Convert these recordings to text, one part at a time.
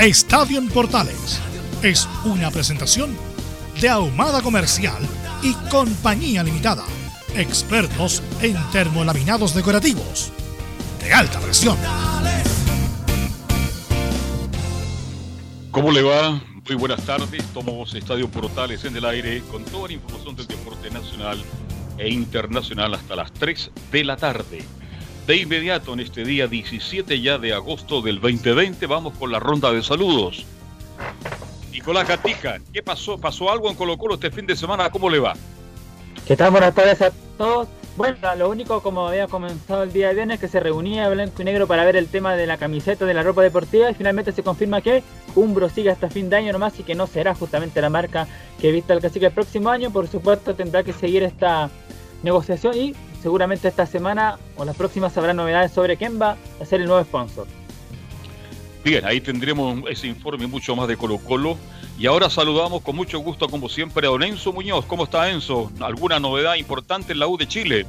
Estadio Portales es una presentación de Ahumada Comercial y Compañía Limitada. Expertos en termolaminados decorativos de alta presión. ¿Cómo le va? Muy buenas tardes. Tomamos Estadio Portales en el aire con toda la información del deporte nacional e internacional hasta las 3 de la tarde. De inmediato, en este día 17 ya de agosto del 2020, vamos con la ronda de saludos. Nicolás Gatica, ¿qué pasó? ¿Pasó algo en Colo Colo este fin de semana? ¿Cómo le va? ¿Qué tal? Buenas tardes a todos. Bueno, lo único, como había comenzado el día de viernes, que se reunía blanco y negro para ver el tema de la camiseta de la ropa deportiva y finalmente se confirma que Umbro sigue hasta fin de año nomás y que no será justamente la marca que vista el cacique el próximo año. Por supuesto, tendrá que seguir esta negociación y seguramente esta semana o las próximas habrá novedades sobre quién va a ser el nuevo sponsor. Bien, ahí tendremos ese informe mucho más de Colo Colo. Y ahora saludamos con mucho gusto, como siempre, a don Enzo Muñoz. ¿Cómo está Enzo? ¿Alguna novedad importante en la U de Chile?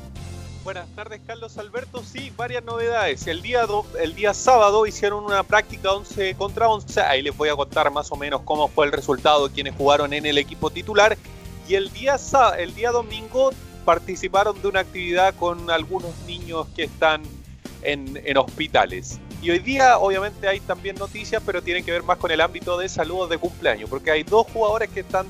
Buenas tardes, Carlos Alberto. Sí, varias novedades. El día, el día sábado hicieron una práctica 11 contra 11. Ahí les voy a contar más o menos cómo fue el resultado de quienes jugaron en el equipo titular. Y el día, el día domingo participaron de una actividad con algunos niños que están en, en hospitales. Y hoy día, obviamente, hay también noticias, pero tienen que ver más con el ámbito de saludos de cumpleaños, porque hay dos jugadores que están,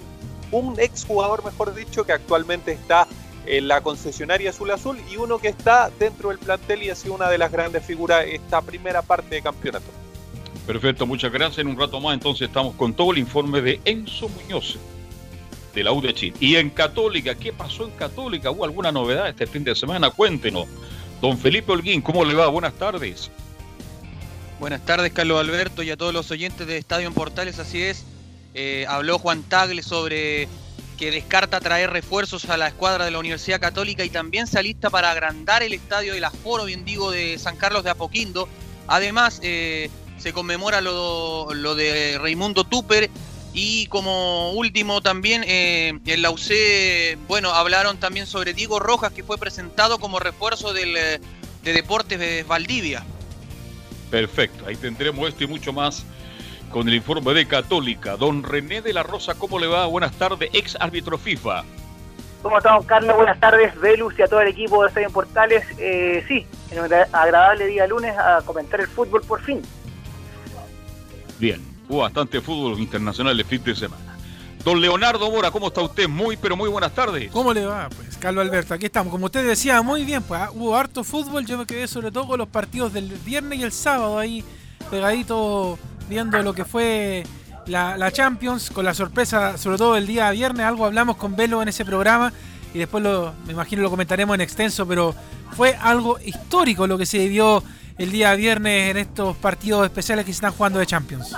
un ex jugador, mejor dicho, que actualmente está en la concesionaria Azul Azul y uno que está dentro del plantel y ha sido una de las grandes figuras esta primera parte de campeonato. Perfecto, muchas gracias. En un rato más, entonces, estamos con todo el informe de Enzo Muñoz de la U de Chile. Y en Católica, ¿qué pasó en Católica? ¿Hubo alguna novedad este fin de semana? Cuéntenos. Don Felipe Holguín, ¿cómo le va? Buenas tardes. Buenas tardes, Carlos Alberto, y a todos los oyentes de Estadio en Portales, así es. Eh, habló Juan Tagle sobre que descarta traer refuerzos a la escuadra de la Universidad Católica y también se alista para agrandar el estadio del Aforo, bien digo, de San Carlos de Apoquindo. Además, eh, se conmemora lo, lo, de Raimundo Tupper y como último también eh, en la UC, bueno, hablaron también sobre Diego Rojas, que fue presentado como refuerzo del, de Deportes Valdivia. Perfecto, ahí tendremos esto y mucho más con el informe de Católica. Don René de la Rosa, ¿cómo le va? Buenas tardes, ex árbitro FIFA. ¿Cómo estamos, Carlos? Buenas tardes, Velus y a todo el equipo de Estadio Portales. Eh, sí, en un agradable día lunes a comentar el fútbol por fin. Bien, hubo bastante fútbol internacional el fin de semana. Don Leonardo Mora, ¿cómo está usted? Muy, pero muy buenas tardes. ¿Cómo le va? Pues, Carlos Alberto, aquí estamos. Como usted decía, muy bien, pues ah, hubo harto fútbol. Yo me quedé sobre todo con los partidos del viernes y el sábado ahí pegadito viendo lo que fue la, Champions, con la sorpresa, sobre todo el día viernes, algo hablamos con Velo en ese programa y después lo, me imagino lo comentaremos en extenso, pero fue algo histórico lo que se vivió el día viernes en estos partidos especiales que se están jugando de Champions.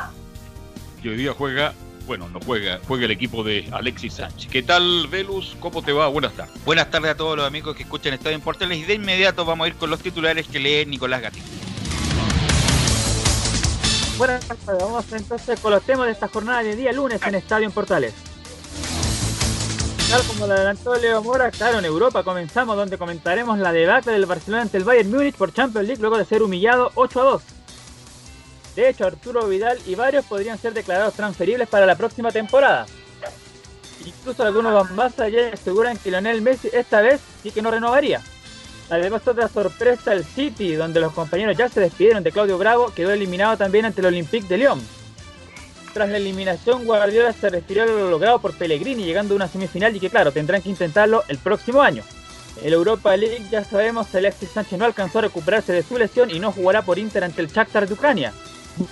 Y hoy día juega bueno, no juega, juega el equipo de Alexis Sánchez. ¿Qué tal, Velus? ¿Cómo te va? Buenas tardes. Buenas tardes a todos los amigos que escuchan Estadio en Portales y de inmediato vamos a ir con los titulares que lee Nicolás Gatín. Buenas tardes, vamos entonces con los temas de esta jornada de día lunes en Estadio en Portales. Tal como lo adelantó Leo Mora, claro, en Europa comenzamos donde comentaremos la debacle del Barcelona ante el Bayern Múnich por Champions League luego de ser humillado 8 a 2. De hecho, Arturo Vidal y varios podrían ser declarados transferibles para la próxima temporada. Incluso algunos van más allá aseguran que Lionel Messi esta vez sí que no renovaría. Además, otra sorpresa, el City, donde los compañeros ya se despidieron de Claudio Bravo, quedó eliminado también ante el Olympique de Lyon. Tras la eliminación, Guardiola se refirió a lo logrado por Pellegrini, llegando a una semifinal y que, claro, tendrán que intentarlo el próximo año. El Europa League, ya sabemos, Alexis Sánchez no alcanzó a recuperarse de su lesión y no jugará por Inter ante el Shakhtar de Ucrania.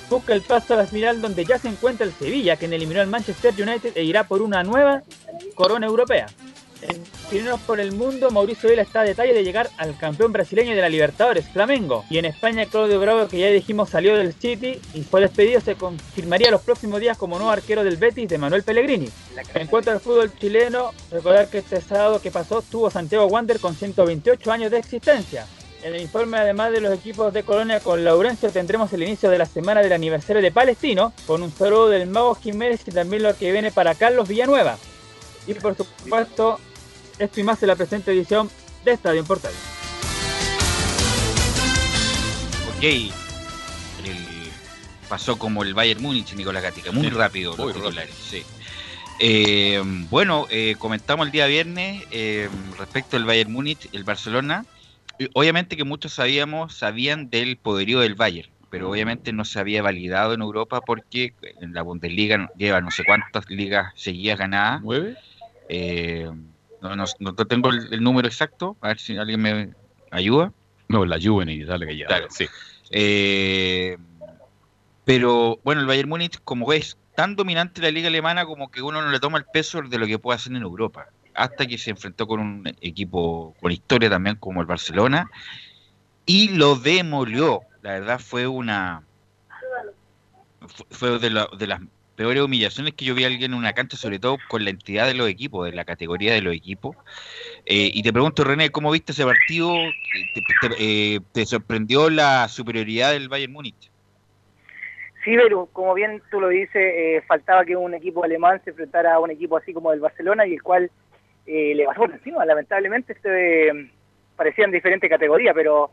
Busca el paso a la final donde ya se encuentra el Sevilla, que eliminó al Manchester United e irá por una nueva corona europea. En Pirineos por el Mundo, Mauricio Vela está a detalle de llegar al campeón brasileño de la Libertadores, Flamengo. Y en España, Claudio Bravo, que ya dijimos salió del City y fue despedido, se confirmaría los próximos días como nuevo arquero del Betis de Manuel Pellegrini. En cuanto al fútbol chileno, recordar que este sábado que pasó tuvo Santiago Wander con 128 años de existencia. En el informe, además de los equipos de Colonia con Laurencio, tendremos el inicio de la semana del aniversario de Palestino, con un saludo del Mago Jiménez y también lo que viene para Carlos Villanueva. Y por supuesto, esto y más en la presente edición de Estadio Portal. Ok, el- pasó como el Bayern Múnich, Nicolás Gatica, muy Sí, rápido muy los titulares, sí. Eh, bueno, eh, comentamos el día viernes eh, respecto al Bayern Múnich, el Barcelona. Obviamente que muchos sabíamos, sabían del poderío del Bayern, pero obviamente no se había validado en Europa porque en la Bundesliga lleva no sé cuántas ligas seguidas ganadas. ¿Nueve? Eh, no, no- no tengo el, el número exacto, a ver si alguien me ayuda. No, la Juvenil, dale que ya. Claro. Sí. Eh, pero bueno, el Bayern Múnich, como es tan dominante la liga alemana, como que uno no le toma el peso de lo que puede hacer en Europa. Hasta que se enfrentó con un equipo con historia también como el Barcelona y lo demolió. La verdad fue una. fu- Fue de, la- de las peores humillaciones que yo vi a alguien en una cancha, sobre todo con la entidad de los equipos, de la categoría de los equipos. Eh, y te pregunto, René, ¿cómo viste ese partido? ¿Te, te- eh, te sorprendió la superioridad del Bayern Múnich? Sí, pero como bien tú lo dices, eh, faltaba que un equipo alemán se enfrentara a un equipo así como el Barcelona y el cual eh, le pasó por encima. Lamentablemente este, parecían diferentes categorías, pero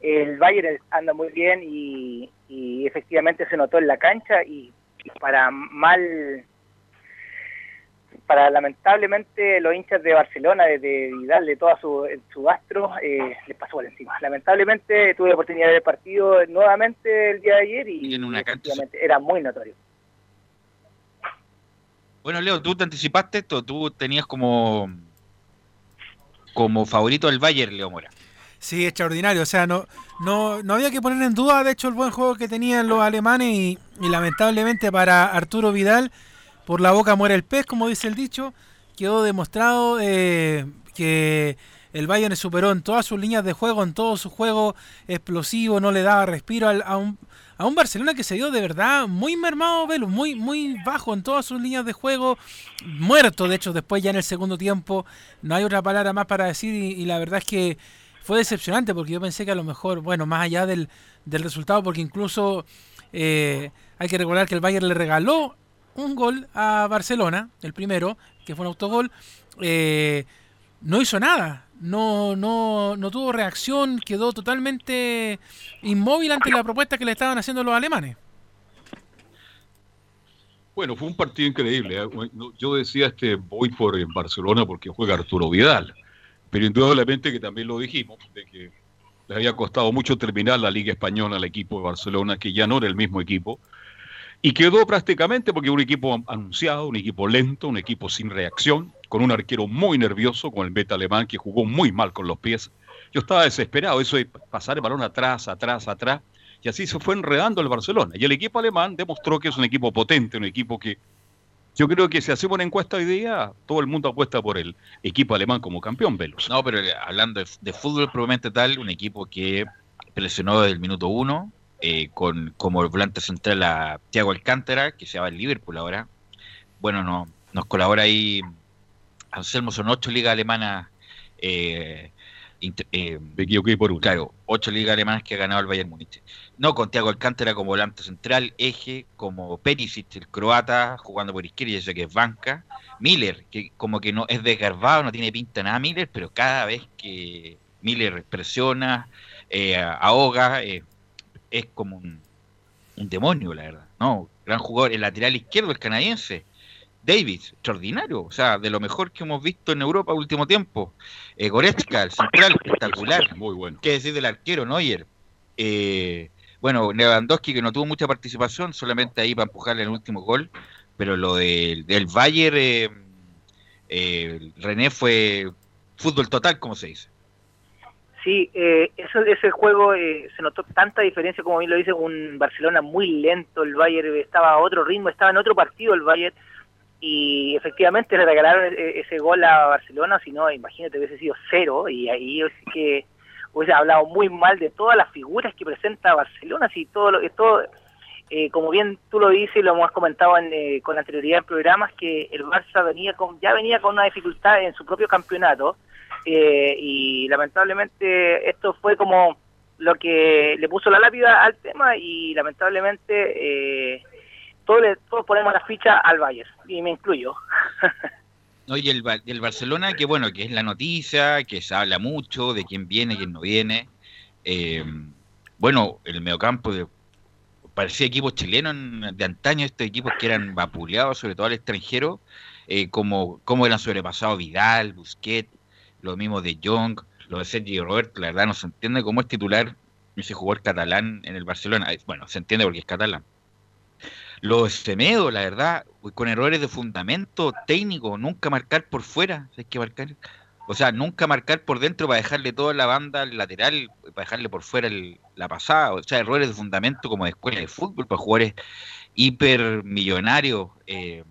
el Bayern anda muy bien y, y efectivamente se notó en la cancha y, y para mal, para lamentablemente los hinchas de Barcelona, de, de Vidal, de toda su, su astro, eh, les pasó por encima. Lamentablemente tuve la oportunidad de ver el partido nuevamente el día de ayer y, Y en una cancha- era muy notorio. Bueno, Leo, tú te anticipaste esto, tú tenías como como favorito al Bayern, Leo Mora. Sí, extraordinario. O sea, no, no, no había que poner en duda, de hecho, el buen juego que tenían los alemanes y, y lamentablemente para Arturo Vidal, por la boca muere el pez, como dice el dicho, quedó demostrado eh, que el Bayern superó en todas sus líneas de juego, en todo su juego explosivo, no le daba respiro a, un, Barcelona que se dio de verdad muy mermado, Velus, muy, muy bajo en todas sus líneas de juego, muerto, de hecho, después ya en el segundo tiempo, no hay otra palabra más para decir y, y la verdad es que fue decepcionante porque yo pensé que a lo mejor, bueno, más allá del, del resultado, porque incluso eh, hay que recordar que el Bayern le regaló un gol a Barcelona, el primero, que fue un autogol, eh, no hizo nada, no, no, no tuvo reacción, quedó totalmente inmóvil ante la propuesta que le estaban haciendo los alemanes. Bueno, fue un partido increíble. ¿eh? Yo decía este voy por en Barcelona porque juega Arturo Vidal, pero indudablemente que también lo dijimos, de que le había costado mucho terminar la Liga Española al equipo de Barcelona, que ya no era el mismo equipo, y quedó prácticamente porque un equipo anunciado, un equipo lento, un equipo sin reacción, con un arquero muy nervioso, con el beta alemán que jugó muy mal con los pies. Yo estaba desesperado, eso de pasar el balón atrás, atrás, atrás, y así se fue enredando el Barcelona. Y el equipo alemán demostró que es un equipo potente, un equipo que yo creo que si hacemos una encuesta hoy día, todo el mundo apuesta por el equipo alemán como campeón, Velus. No, pero eh, hablando de, de fútbol probablemente tal, un equipo que presionó desde el minuto uno, eh, con como volante central a Thiago Alcántara, que se va al Liverpool ahora. Bueno, no, nos colabora ahí Anselmo, son ocho ligas alemanas, eh, eh, Me equivoqué por uno. claro, ocho ligas alemanas que ha ganado el Bayern Múnich. No, con Thiago Alcántara como volante central, eje, como Perisic, el croata, jugando por izquierda, ya que es banca. Miller, que como que no es desgarbado, no tiene pinta nada Miller, pero cada vez que Miller presiona, eh, ahoga, eh, es como un, un demonio, la verdad. No, gran jugador, el lateral izquierdo, el canadiense, Davis, extraordinario, o sea, de lo mejor que hemos visto en Europa último tiempo. Eh, Goretzka, el central, espectacular. Muy bueno. ¿Qué decir del arquero, Neuer? Eh, bueno, Lewandowski que no tuvo mucha participación, solamente ahí para empujarle el último gol, pero lo del Bayern, eh, eh, René fue fútbol total, como se dice. Sí, eh, eso, ese juego eh, se notó tanta diferencia, como bien lo dice, un Barcelona muy lento, el Bayern estaba a otro ritmo, estaba en otro partido el Bayern, y efectivamente le regalaron e-, ese gol a Barcelona, si no, imagínate, hubiese sido cero, y ahí sí que hubiese hablado muy mal de todas las figuras que presenta Barcelona, si todo lo que todo, eh, como bien tú lo dices y lo hemos comentado en, eh, con anterioridad en programas, que el Barça venía con, ya venía con una dificultad en su propio campeonato, eh, y lamentablemente esto fue como lo que le puso la lápida al tema y lamentablemente eh, todos, le, todos ponemos la ficha al Bayern y me incluyo. No, y el, el Barcelona, que bueno, que es la noticia, que se habla mucho de quién viene, quién no viene. Eh, bueno, el mediocampo de, parecía equipo chileno en- de antaño, estos equipos que eran vapuleados, sobre todo al extranjero, eh, como, como eran sobrepasados Vidal, Busquets, lo mismo de Jong, lo de Sergio Roberto, la verdad no se entiende cómo es titular ese jugador catalán en el Barcelona. Bueno, se entiende porque es catalán. Lo Semedo, la verdad, con errores de fundamento técnico, nunca marcar por fuera, hay que marcar, o sea, nunca marcar por dentro para dejarle toda la banda al lateral, para dejarle por fuera el- la pasada, o sea, errores de fundamento como de escuela de fútbol para jugadores hipermillonarios. eh,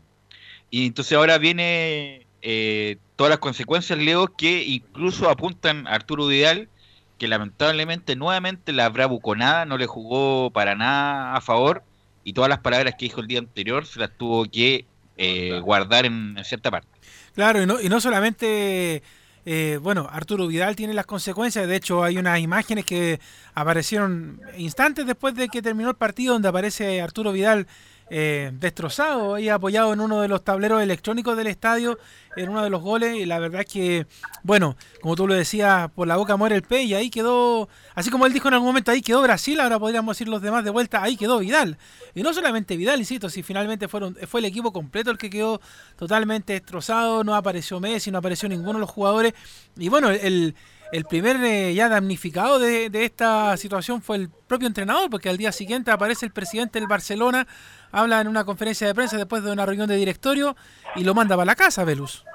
y entonces ahora viene eh, todas las consecuencias, Leo, que incluso apuntan a Arturo Vidal, que lamentablemente nuevamente la bravuconada no le jugó para nada a favor y todas las palabras que dijo el día anterior se las tuvo que eh, guardar en, en cierta parte. Claro, y no, y no solamente, eh, bueno, Arturo Vidal tiene las consecuencias, de hecho hay unas imágenes que aparecieron instantes después de que terminó el partido donde aparece Arturo Vidal eh, destrozado, ahí apoyado en uno de los tableros electrónicos del estadio, en uno de los goles, y la verdad es que, bueno, como tú lo decías, por la boca muere el pez, y ahí quedó, así como él dijo en algún momento, ahí quedó Brasil, ahora podríamos decir los demás de vuelta, ahí quedó Vidal. Y no solamente Vidal, insisto, si finalmente fueron, fue el equipo completo el que quedó totalmente destrozado, no apareció Messi, no apareció ninguno de los jugadores, y bueno, el, el primer eh, ya damnificado de esta situación fue el propio entrenador, porque al día siguiente aparece el presidente del Barcelona, habla en una conferencia de prensa después de una reunión de directorio y lo manda para la casa, Velus.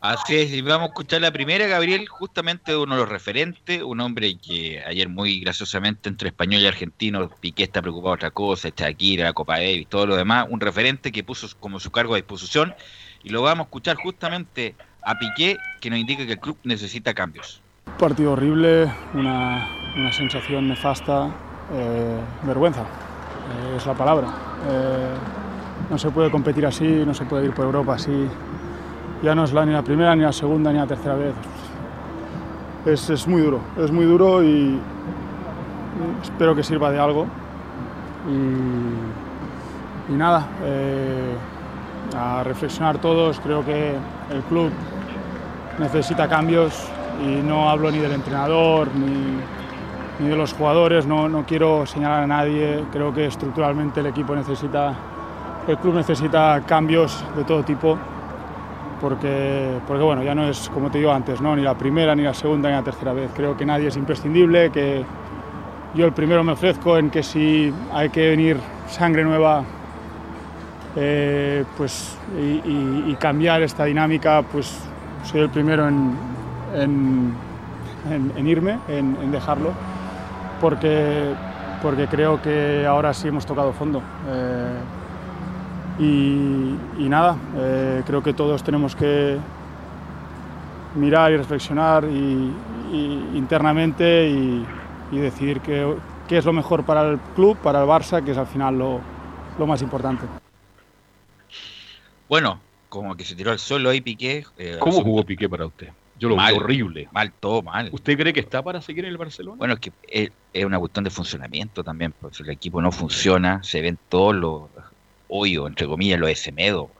Así es, y vamos a escuchar la primera, Gabriel, justamente de uno de los referentes, un hombre que ayer muy graciosamente entre español y argentino, Piqué está preocupado de otra cosa, Shakira, la Copa Davis, todo lo demás, un referente que puso como su cargo a disposición, y lo vamos a escuchar justamente a Piqué, que nos indica que el club necesita cambios. Partido horrible, una, una sensación nefasta, eh, vergüenza, eh, es la palabra. Eh, no se puede competir así, no se puede ir por Europa así. Ya no es la, ni la primera, ni la segunda, ni la tercera vez. Es, es muy duro, es muy duro y espero que sirva de algo. Y, nada, eh, a reflexionar todos, creo que el club necesita cambios y no hablo ni del entrenador ni, ni de los jugadores, no, no quiero señalar a nadie, creo que estructuralmente el equipo necesita, el club necesita cambios de todo tipo porque, porque bueno, ya no es como te digo antes, ¿no? ni la primera, ni la segunda, ni la tercera vez, creo que nadie es imprescindible, que yo el primero me ofrezco en que si hay que venir sangre nueva eh, pues, y, cambiar esta dinámica, pues soy el primero en, en- irme, en dejarlo, porque, porque creo que ahora sí hemos tocado fondo. Eh, y, y nada, eh, creo que todos tenemos que mirar y reflexionar y, y internamente y, y decidir qué, qué es lo mejor para el club, para el Barça, que es al final lo, lo más importante. Bueno, como que se tiró al suelo ahí Piqué. eh, ¿Cómo jugó Piqué para usted? Yo lo Mal. vi horrible. Mal, todo mal. ¿Usted cree que está para seguir en el Barcelona? Bueno, es que es, es una cuestión de funcionamiento también, si el equipo no funciona, se ven todos los hoyos, entre comillas, los de Semedo.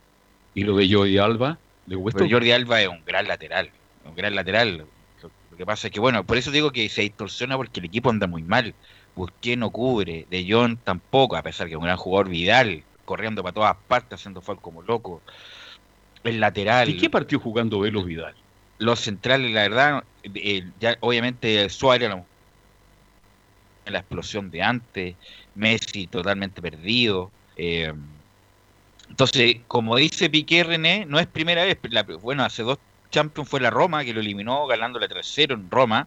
¿Y lo de Jordi Alba? ¿Le? Pero Jordi Alba es un gran lateral, un gran lateral. Lo, que pasa es que, bueno, por eso digo que se distorsiona porque el equipo anda muy mal. Busqué no cubre, De Jong tampoco, a pesar que es un gran jugador Vidal, corriendo para todas partes, haciendo fue como loco. El lateral. ¿Y qué partió jugando Velos Vidal? Los centrales, la verdad, eh, ya obviamente Suárez en la explosión de antes, Messi totalmente perdido. Eh, entonces, como dice Piqué René, no es primera vez. bueno, hace dos Champions fue la Roma, que lo eliminó ganándole 3-0 en Roma.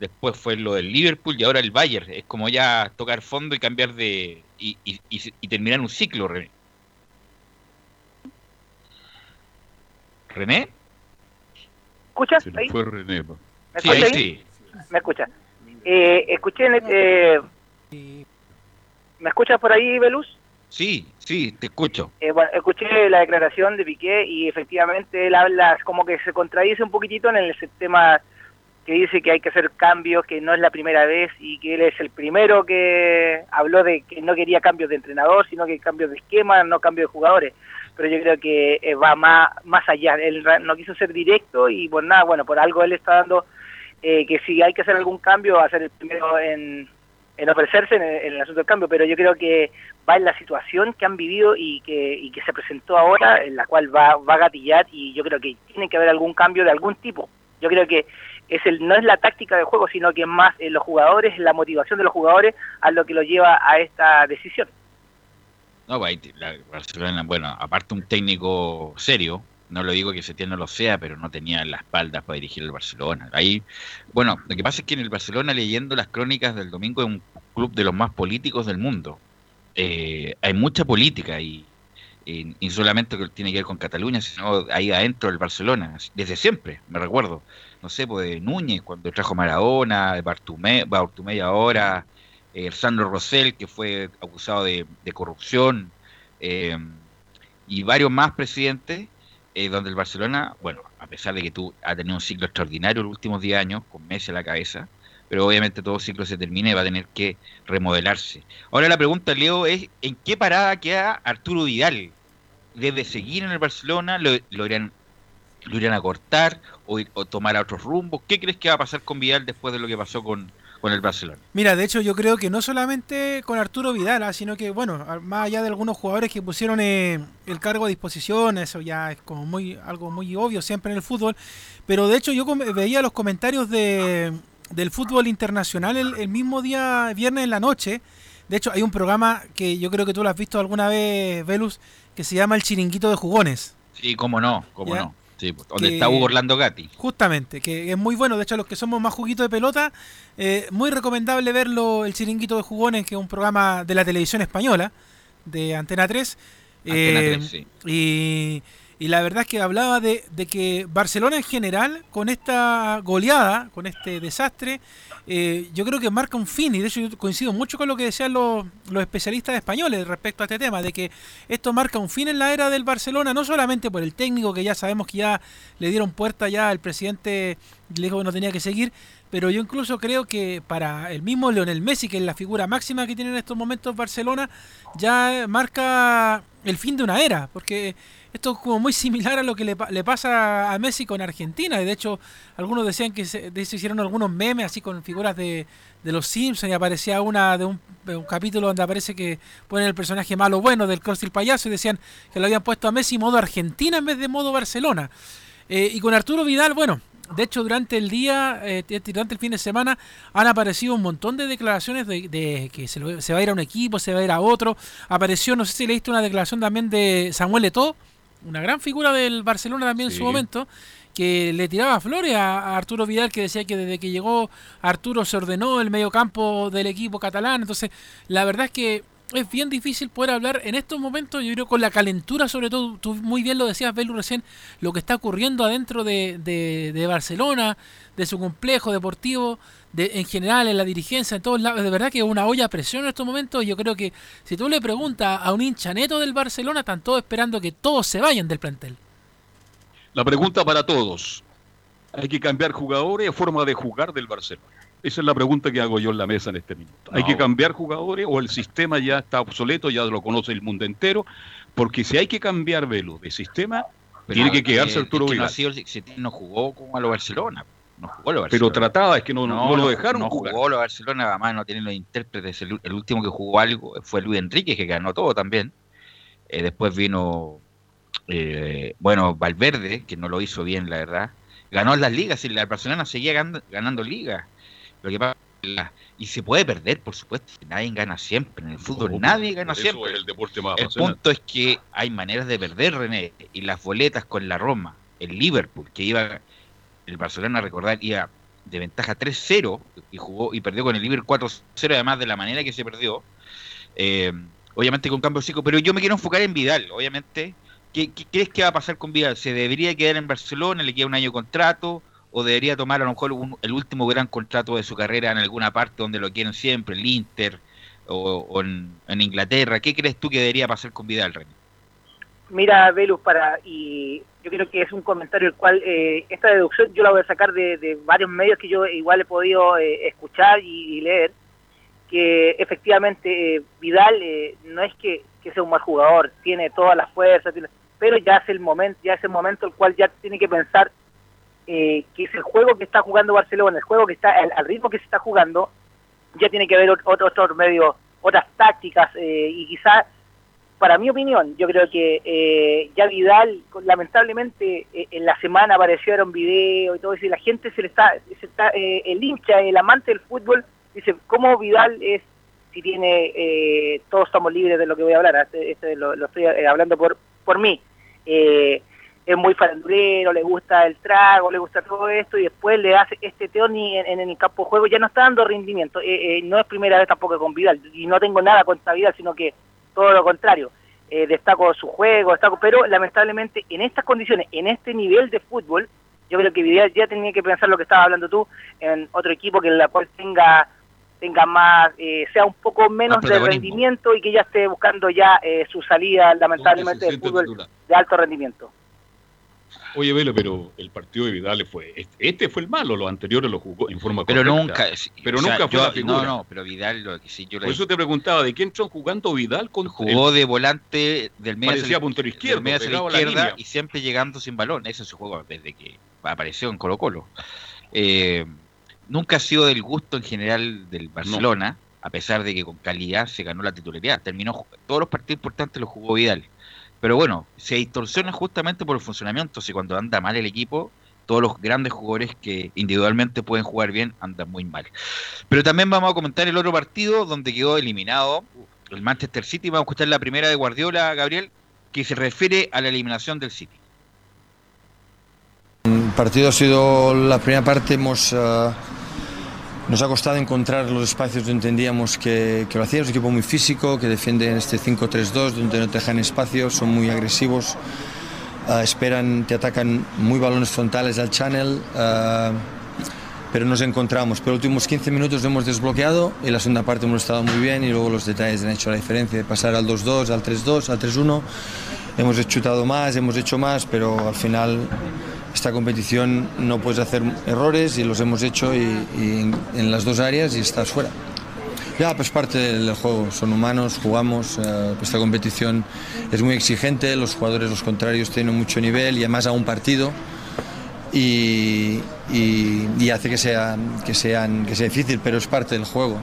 Después fue lo del Liverpool y ahora el Bayern. Es como ya tocar fondo y cambiar de. y, y, terminar un ciclo, René. ¿René? ¿Escuchas? ahí? Fue René. ¿Me sí, sí. Me escucha. Eh, escuché. Eh, ¿Me escuchas por ahí, Velus? Sí, sí, te escucho. Eh, bueno, escuché la declaración de Piqué y efectivamente él habla como que se contradice un poquitito en el tema que dice que hay que hacer cambios, que no es la primera vez y que él es el primero que habló de que no quería cambios de entrenador, sino que cambios de esquema, no cambios de jugadores. Pero yo creo que eh, va más, más allá. Él no quiso ser directo y por nada, bueno, por algo él está dando eh, que si hay que hacer algún cambio, va a ser el primero en, en ofrecerse en el, asunto del cambio, pero yo creo que va en la situación que han vivido y que, y que se presentó ahora, en la cual va, va a gatillar y yo creo que tiene que haber algún cambio de algún tipo. Yo creo que es el no es la táctica de juego, sino que es más en los jugadores, la motivación de los jugadores a lo que lo lleva a esta decisión. No, pues, Barcelona, bueno, aparte un técnico serio, no lo digo que Setién no lo sea, pero no tenía la espalda para dirigir el Barcelona. Ahí, bueno, lo que pasa es que en el Barcelona, leyendo las crónicas del domingo, es un club de los más políticos del mundo. Eh, hay mucha política y, y, solamente que tiene que ver con Cataluña, sino ahí adentro del Barcelona, desde siempre, me recuerdo. No sé, pues de Núñez, cuando trajo Maradona, Bartumé, Bartumé ahora, eh, Sandro Rosell, que fue acusado de, corrupción, eh, y varios más presidentes eh, donde el Barcelona, bueno, a pesar de que tú ha tenido un ciclo extraordinario los últimos 10 años, con Messi a la cabeza, pero obviamente todo ciclo se termina y va a tener que remodelarse. Ahora la pregunta, Leo, es ¿en qué parada queda Arturo Vidal? ¿Debe seguir en el Barcelona? ¿Lo, lo, irán, lo irán a cortar o, o tomar a otros rumbos? ¿Qué crees que va a pasar con Vidal después de lo que pasó con, con el Barcelona. Mira, de hecho yo creo que no solamente con Arturo Vidal, ¿ah? sino que, bueno, más allá de algunos jugadores que pusieron eh, el cargo a disposición, eso ya es como muy algo muy obvio siempre en el fútbol, pero de hecho yo veía los comentarios de, del fútbol internacional el, mismo día, viernes en la noche, de hecho hay un programa que yo creo que tú lo has visto alguna vez, Velus, que se llama El Chiringuito de Jugones. Sí, cómo no, cómo no. Sí, pues, donde está Hugo Orlando Gatti. Justamente, que es muy bueno. De hecho, los que somos más juguitos de pelota, eh, muy recomendable verlo, el Chiringuito de Jugones, que es un programa de la televisión española, de Antena 3. Antena 3 eh, sí. Y y la verdad es que hablaba de, que Barcelona en general, con esta goleada, con este desastre, eh, yo creo que marca un fin, y de hecho yo coincido mucho con lo que decían los, especialistas españoles respecto a este tema, de que esto marca un fin en la era del Barcelona, no solamente por el técnico, que ya sabemos que ya le dieron puerta ya al presidente, le dijo que no tenía que seguir, pero yo incluso creo que para el mismo Leonel Messi, que es la figura máxima que tiene en estos momentos Barcelona, ya marca el fin de una era, porque esto es como muy similar a lo que le, pasa a Messi con Argentina. De hecho, algunos decían que se, hicieron algunos memes así con figuras de, los Simpsons y aparecía una de un, capítulo donde aparece que ponen el personaje malo bueno del Cross del Payaso y decían que lo habían puesto a Messi modo Argentina en vez de modo Barcelona. Eh, y con Arturo Vidal, bueno, de hecho, durante el día, eh, durante el fin de semana, han aparecido un montón de declaraciones de, que se, va a ir a un equipo, se va a ir a otro. Apareció, no sé si leíste una declaración también de Samuel Eto'o, una gran figura del Barcelona también en su momento, que le tiraba flores a, Arturo Vidal, que decía que desde que llegó Arturo se ordenó el medio campo del equipo catalán. Entonces, la verdad es que es bien difícil poder hablar en estos momentos, yo creo con la calentura, sobre todo, tú muy bien lo decías, Belu, recién, lo que está ocurriendo adentro de, de, Barcelona, de su complejo deportivo, de, en general en la dirigencia, en todos lados, de verdad que es una olla a presión en estos momentos. Yo creo que si tú le preguntas a un hincha neto del Barcelona, están todos esperando que todos se vayan del plantel. La pregunta para todos: ¿hay que cambiar jugadores o forma de jugar del Barcelona? Esa es la pregunta que hago yo en la mesa en este minuto. ¿Hay que cambiar jugadores o el sistema ya está obsoleto, ya lo conoce el mundo entero? Porque si hay que cambiar Velo de sistema, tiene que quedarse Arturo Vidal. No, jugó como a lo Barcelona. No jugó a lo Barcelona. Pero trataba, es que no, no, lo dejaron no jugó a lo Barcelona, además no tiene los intérpretes. El, último que jugó algo fue Luis Enrique, que ganó todo también. Eh, después vino, eh, bueno, Valverde, que no lo hizo bien, la verdad. Ganó las ligas y la Barcelona seguía ganando, ligas. Lo que pasa y se puede perder, por supuesto. Nadie gana siempre. En el fútbol nadie gana siempre. el deporte más el punto es que hay maneras de perder, René. Y las boletas con la Roma, el Liverpool, que iba, el Barcelona, recordar, iba de ventaja 3-0 y jugó y perdió con el Liverpool 4-0, además de la manera que se perdió. Eh, obviamente con cambio chico, pero yo me quiero enfocar en Vidal, obviamente. ¿Qué, crees que va a pasar con Vidal? ¿Se debería quedar en Barcelona? ¿Le queda un año de contrato? ¿O debería tomar a lo mejor el último gran contrato de su carrera en alguna parte donde lo quieren siempre, el Inter o, en, Inglaterra? ¿Qué crees tú que debería pasar con Vidal, René? Mira, Velus, para, y yo creo que es un comentario el cual eh, esta deducción yo la voy a sacar de, varios medios que yo igual he podido eh, escuchar y leer que efectivamente eh, Vidal eh, no es que, sea un mal jugador, tiene todas las fuerzas, pero ya es el momento, ya es el momento el cual ya tiene que pensar eh, que es el juego que está jugando Barcelona, el juego que está al, ritmo que se está jugando, ya tiene que haber otros otro medios, otras tácticas y quizás para mi opinión, yo creo que ya Vidal, lamentablemente, en la semana aparecieron videos y todo eso, y la gente se le está, se está el hincha, el amante del fútbol, dice, ¿cómo Vidal es, si tiene, eh, todos estamos libres de lo que voy a hablar, este, este lo, estoy eh, hablando por, por mí, eh, es muy farandulero, le gusta el trago, le gusta todo esto, y después le hace este Teoni en, en, el campo de juego, ya no está dando rendimiento, no es primera vez tampoco con Vidal, y no tengo nada contra Vidal, sino que todo lo contrario, destaco su juego, destaco, pero lamentablemente en estas condiciones, en este nivel de fútbol, yo creo que Vidal ya tenía que pensar lo que estaba hablando tú, en otro equipo que en la cual tenga tenga más, eh, sea un poco menos de rendimiento y que ya esté buscando ya eh, su salida lamentablemente del fútbol de alto rendimiento. Oye, Velo, pero el partido de Vidal fue. Este fue el malo, los anteriores lo jugó en forma pero Nunca, pero nunca fue la figura. No, no, pero Vidal, lo que sí yo Por eso te preguntaba, ¿de quién son jugando Vidal? Con Jugó de volante del medio hacia, la izquierda y siempre llegando sin balón. Ese es su juego desde que apareció en Colo-Colo. Eh, nunca ha sido del gusto en general del Barcelona, a pesar de que con calidad se ganó la titularidad. Terminó todos los partidos importantes los jugó Vidal. Pero bueno, se distorsiona justamente por el funcionamiento. Si cuando anda mal el equipo, todos los grandes jugadores que individualmente pueden jugar bien andan muy mal. Pero también vamos a comentar el otro partido donde quedó eliminado el Manchester City. Vamos a escuchar la primera de Guardiola, Gabriel, que se refiere a la eliminación del City. El partido ha sido la primera parte, hemos, uh, nos ha costado encontrar los espacios donde entendíamos que, lo hacía. Es un equipo muy físico, que defiende en este 5-3-2, donde no te dejan espacio, son muy agresivos, uh, esperan, te atacan muy balones frontales al channel. Uh, pero nos encontramos. Pero los últimos 15 minutos hemos desbloqueado y la segunda parte hemos estado muy bien y luego los detalles han hecho la diferencia de pasar al 2-2, al 3-2, al 3-1. Hemos chutado más, hemos hecho más, pero al final esta competición no puedes hacer errores y los hemos hecho y, en, las dos áreas y estás fuera. Ya, pues parte del juego, son humanos, jugamos, eh, esta competición es muy exigente, los jugadores, los contrarios tienen mucho nivel y además a un partido y, hace que sea, que, sean, que sea difícil, pero es parte del juego,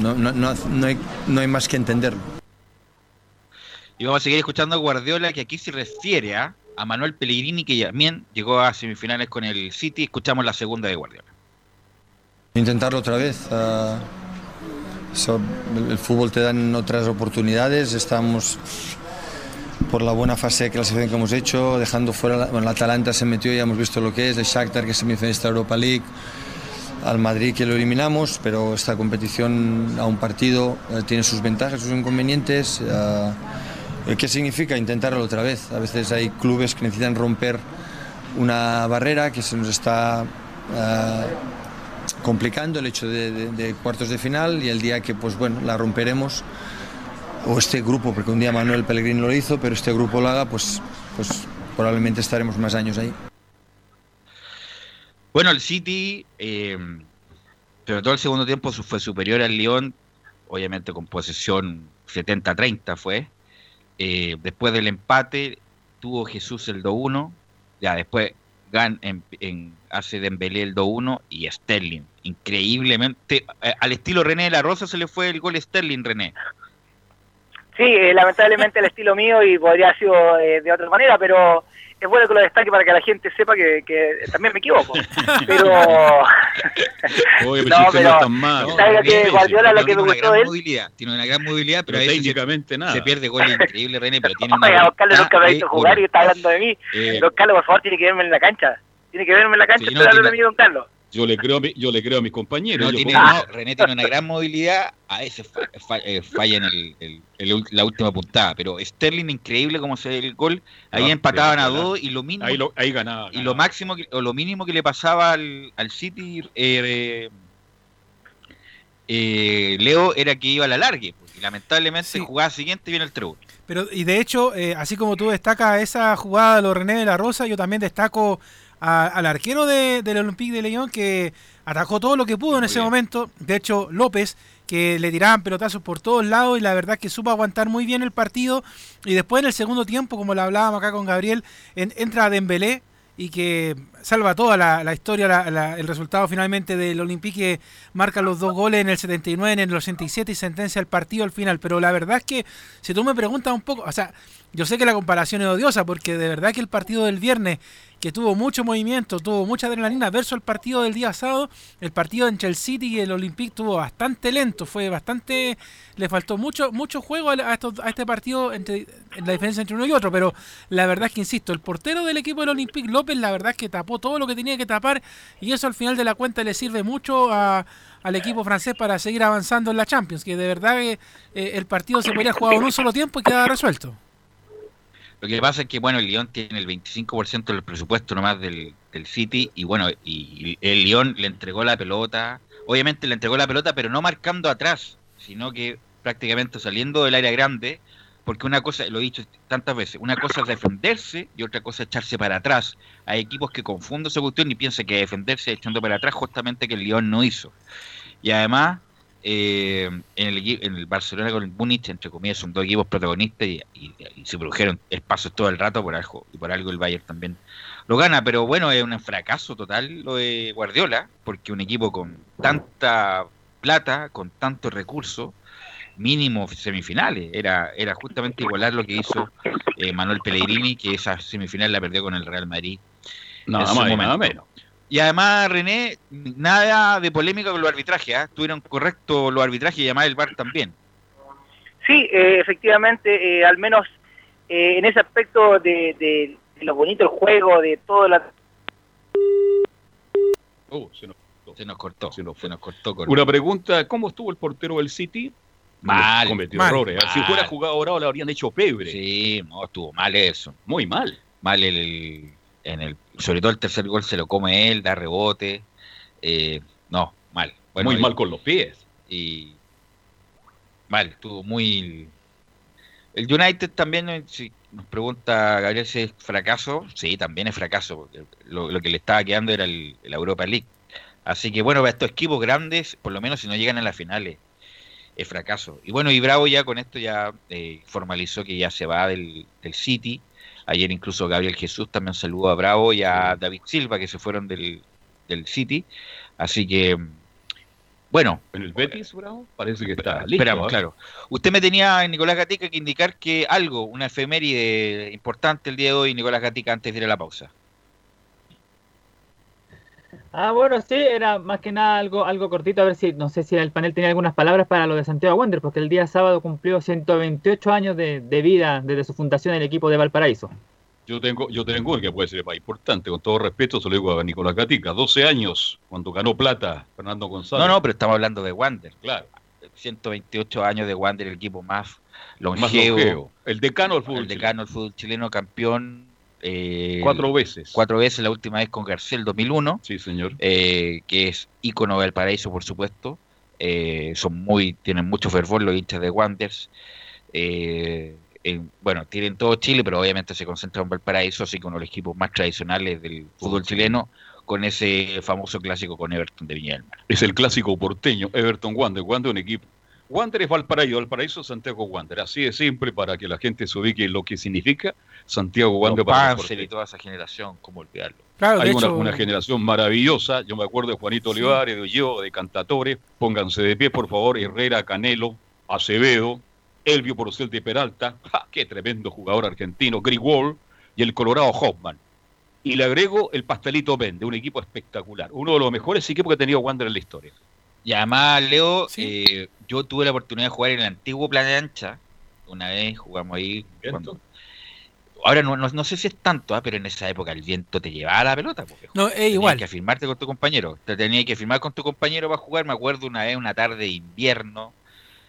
no, no, no, no, hay, no hay más que entenderlo. Y vamos a seguir escuchando a Guardiola, que aquí se refiere a a Manuel Pellegrini, que también llegó a semifinales con el City. Escuchamos la segunda de Guardiola. Intentarlo otra vez. Ah, el fútbol te dan otras oportunidades. Estamos por la buena fase de clasificación que hemos hecho, dejando fuera. Bueno, el Atalanta se metió, ya hemos visto lo que es. El Shakhtar, que es semifinalista de Europa League. Al Madrid, que lo eliminamos, pero esta competición a un partido eh, tiene sus ventajas, sus inconvenientes. Eh, ¿Qué significa intentarlo otra vez? A veces hay clubes que necesitan romper una barrera que se nos está eh, complicando el hecho de, cuartos de final y el día que pues bueno la romperemos o este grupo porque un día Manuel Pellegrini lo hizo pero este grupo lo haga pues pues probablemente estaremos más años ahí bueno el City eh, pero todo el segundo tiempo fue superior al Lyon obviamente con posesión 70-30 fue eh, después del empate tuvo Jesús el 2-1, ya después Gan en, en, hace Dembélé el 2-1 y Sterling. Increíblemente, eh, al estilo René de la Rosa se le fue el gol Sterling, René. Sí, eh, lamentablemente el estilo mío y podría haber sido eh, de otra manera, pero es bueno que lo destaque para que la gente sepa que, que también me equivoco. Pero. Oye, No, pero si usted pero- no es tan malo. ¿Sabe lo que Guardiola lo que tiene me una gustó gran de él? movilidad, tiene una gran movilidad, pero Pero veces se, técnicamente nada. se pierde goles increíbles, René, pero tiene una Oiga, don Carlos nunca me ha voluntad visto de jugar y está hablando de mí. Eh, Don Carlos, por favor, tiene que verme en la cancha. Tiene que verme en la cancha Sí, no, hablar de tiene- mí, don Carlos. Yo le creo a mi- yo le creo a mis compañeros. No, yo tiene, como- no, René tiene una gran movilidad, a veces eh, falla en el, el- el ul- la última puntada, pero Sterling increíble como se ve el gol, ahí No, empataban a dos y lo mínimo ahí, lo, ahí ganaba. y lo máximo que- o lo mínimo que le pasaba al, al City eh, eh, Leo era que iba a la largue, porque lamentablemente Sí. jugada siguiente viene el trébol. Pero, y de hecho, eh, así como tú destacas esa jugada de los René de la Rosa, yo también destaco a- al arquero de- del Olympique de Lyon que atacó todo lo que pudo en ese bien. momento. De hecho, López, que le tiraban pelotazos por todos lados y la verdad que supo aguantar muy bien el partido. Y después en el segundo tiempo, como lo hablábamos acá con Gabriel, en- entra Dembélé y que salva toda la, la historia, la- la- el resultado finalmente del Olympique que marca los dos goles en el 79, en el 87 y sentencia el partido al final. Pero la verdad es que si tú me preguntas un poco, o sea, yo sé que la comparación es odiosa porque de verdad que el partido del viernes, que tuvo mucho movimiento, tuvo mucha adrenalina, versus el partido del día sábado, el partido entre el City y el Olympique tuvo bastante lento, fue bastante, le faltó mucho mucho juego a, a este partido, entre, en la diferencia entre uno y otro, pero la verdad es que, insisto, el portero del equipo del Olympique, López, la verdad es que tapó todo lo que tenía que tapar y eso al final de la cuenta le sirve mucho a- al equipo francés para seguir avanzando en la Champions, que de verdad que eh, el partido se podría jugar en un solo tiempo y queda resuelto. Lo que pasa es que, bueno, el Lyon tiene el 25% del presupuesto nomás del, del City y, bueno, y, el Lyon le entregó la pelota, obviamente le entregó la pelota, pero no marcando atrás, sino que prácticamente saliendo del área grande, porque una cosa, lo he dicho tantas veces, una cosa es defenderse y otra cosa es echarse para atrás. Hay equipos que confunden esa cuestión y piensan que defenderse echando para atrás, justamente que el Lyon no hizo. Y además, eh, en, el, en el Barcelona con el Múnich, entre comillas, son dos equipos protagonistas y, y- y se produjeron el paso todo el rato por algo, y por algo el Bayern también lo gana, pero bueno, es un fracaso total lo de Guardiola, porque un equipo con tanta plata, con tantos recursos, mínimo semifinales, era, era justamente igualar lo que hizo eh, Manuel Pellegrini, que esa semifinal la perdió con el Real Madrid. Nada más nada menos. Y además, René, nada de polémica con los arbitrajes, ¿ah? Tuvieron correcto los arbitrajes y además el VAR también. Sí, eh, efectivamente, eh, al menos eh, en ese aspecto de, de- de lo bonito el juego, de todo la... Oh, se nos- Se nos cortó, Se nos se fue. nos cortó. con- Una pregunta, ¿cómo estuvo el portero del City? Mal, Cometió mal, errores. Si mal. fuera jugado ahora le habrían hecho pebre. Sí, no, estuvo mal eso. Muy mal. Mal el, en el, sobre todo el tercer gol se lo come él, da rebote. Eh, no, mal. Bueno, Muy y- mal con los pies. y mal, estuvo muy el United también eh, si nos pregunta Gabriel si es fracaso, sí, también es fracaso, porque lo, lo que le estaba quedando era el, la Europa League. Así que bueno, para estos equipos grandes, por lo menos si no llegan a las finales, es fracaso. Y bueno, y Bravo ya con esto ya eh, formalizó que ya se va del, del City. Ayer incluso Gabriel Jesús también saludó a Bravo y a David Silva que se fueron del, del City. Así que, bueno, En el Betis, bravo, parece que está listo. Esperamos, ¿eh? claro. Usted me tenía, Nicolás Gatica, que indicar que algo, una efeméride importante el día de hoy, Nicolás Gatica, antes de ir a la pausa. Ah, bueno, sí, era más que nada algo, algo cortito, a ver si, no sé si el panel tenía algunas palabras para lo de Santiago Wander, porque el día sábado cumplió 128 años de, de vida desde su fundación en el equipo de Valparaíso. Yo tengo, yo tengo el que puede ser más importante, con todo respeto, se lo digo a Nicolás Gatica. 12 años, cuando ganó plata Fernando González. No, no, pero estamos hablando de Wander. Claro, 128 años de Wander, el equipo más más longevo, longevo. El decano del fútbol. el decano del fútbol chileno, campeón. Eh. Cuatro veces. cuatro veces, la última vez con Garcel 2001. Sí, señor. eh, que es ícono del paraíso, por supuesto. Eh, son muy, tienen mucho fervor los hinchas de Wanderers. Eh, en- bueno, tienen todo Chile, pero obviamente se concentran en Valparaíso, así de los equipos más tradicionales del fútbol chileno, con ese famoso clásico con Everton de Viña del Mar. Es el clásico porteño, Everton Wander. Wander un equipo. Wander es Valparaíso, Valparaíso Santiago Wander. Así de simple para que la gente se ubique lo que significa Santiago Wander Los para Panzer y toda esa generación, ¿cómo olvidarlo? Claro, de Hay una, hecho, una generación maravillosa. Yo me acuerdo de Juanito Sí. Olivares, de yo, de Cantatore. Pónganse de pie, por favor. Herrera, Canelo, Acevedo, Elvio Porcel de Peralta, ¡ja! qué tremendo jugador argentino, Grigol y el Colorado Hoffman. Y le agrego el Pastelito Ben, de un equipo espectacular, uno de los mejores equipos que ha tenido Wander en la historia. Y además, Leo, eh, yo tuve la oportunidad de jugar en el antiguo Playa Ancha. Una vez jugamos ahí. Cuando... Ahora no, no, sé si es tanto, ¿ah? pero en esa época el viento te llevaba la pelota. Porque no, es igual. que firmarte con tu compañero. Te tenías que firmar con tu compañero para jugar. Me acuerdo una vez, una tarde de invierno,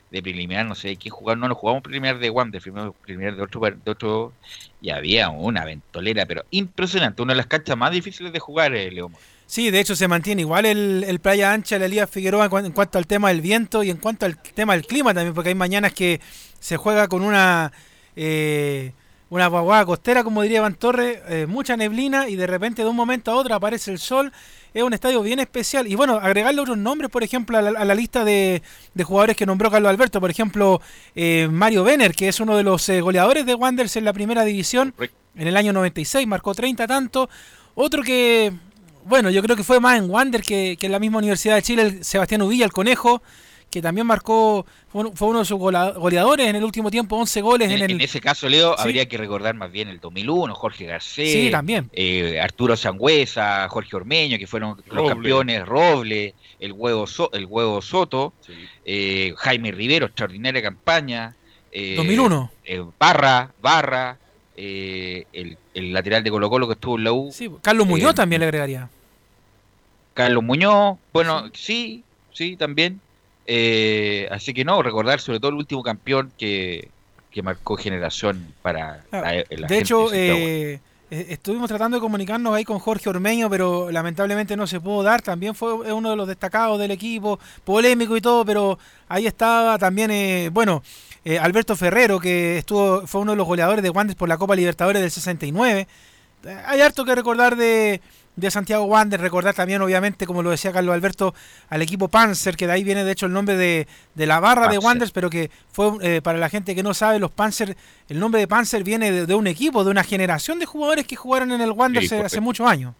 de preliminar, no sé qué jugar. No, nos jugamos preliminar de Wander, firmamos preliminar de otro, de otro. Y había una ventolera, pero impresionante. Una de las canchas más difíciles de jugar, eh, Leo. Sí, de hecho se mantiene igual el, el Playa Ancha de la Liga Figueroa en, cuanto al tema del viento y en cuanto al tema del clima también, porque hay mañanas que se juega con una eh, una vaguada costera, como diría Van Torres, eh, mucha neblina y de repente de un momento a otro aparece el sol. Es un estadio bien especial. Y bueno, agregarle otros nombres, por ejemplo, a la, lista de, jugadores que nombró Carlos Alberto. Por ejemplo, eh, Mario Benner, que es uno de los goleadores de Wanderers en la primera división en el año 96, marcó 30 tanto. Otro que bueno, yo creo que fue más en Wander que, en la misma Universidad de Chile, el Sebastián Uvilla, el Conejo, que también marcó, fue uno de sus goleadores en el último tiempo, 11 goles en, el... En ese caso, Leo, habría que recordar más bien el 2001, Jorge Garcés, sí, también. Eh, Arturo Sangüesa, Jorge Ormeño, que fueron los campeones, Roble, el Huevo, el huevo Soto, eh, Jaime Rivero, extraordinaria campaña. 2001. Eh, Barra, Barra, eh, el, lateral de Colo Colo que estuvo en la U. Carlos Muñoz eh, también le agregaría. Carlos Muñoz, bueno, sí, sí, también. Eh, así que no, recordar sobre todo el último campeón que, marcó generación para la, De hecho, estuvimos tratando de comunicarnos ahí con Jorge Ormeño, pero lamentablemente no se pudo dar. También fue uno de los destacados del equipo, polémico y todo, pero ahí estaba también, bueno, eh, Alberto Ferrero, que estuvo fue uno de los goleadores de Wanderers por la Copa Libertadores del 69. Eh, hay harto que recordar de, Santiago Wander, recordar también, obviamente, como lo decía Carlos Alberto, al equipo Panzer, que de ahí viene de hecho el nombre de, la barra de Wanderers, pero que fue, eh, para la gente que no sabe, los Panzer, el nombre de Panzer viene de, un equipo, de una generación de jugadores que jugaron en el Wanderers hace muchos años.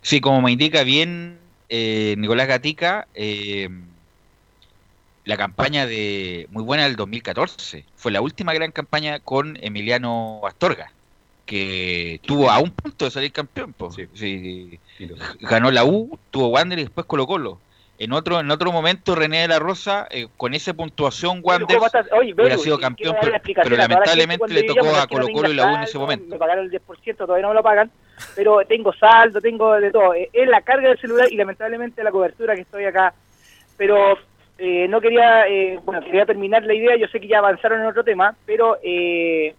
Sí, como me indica bien Nicolás Gatica, la campaña de muy buena del 2014. Fue la última gran campaña con Emiliano Astorga, que tuvo a un punto de salir campeón. Ganó la U, tuvo Wander y después Colo Colo. En otro, en otro momento René de la Rosa, eh, con esa puntuación, Wander hubiera sido campeón, pero, lamentablemente le tocó a Colo Colo y la U en ese momento. Me pagaron el 10%, todavía no me lo pagan, pero tengo saldo, tengo de todo. Eh, es la carga del celular y lamentablemente la cobertura que estoy acá. Pero eh, no quería, eh, bueno, quería terminar la idea, yo sé que ya avanzaron en otro tema, pero eh,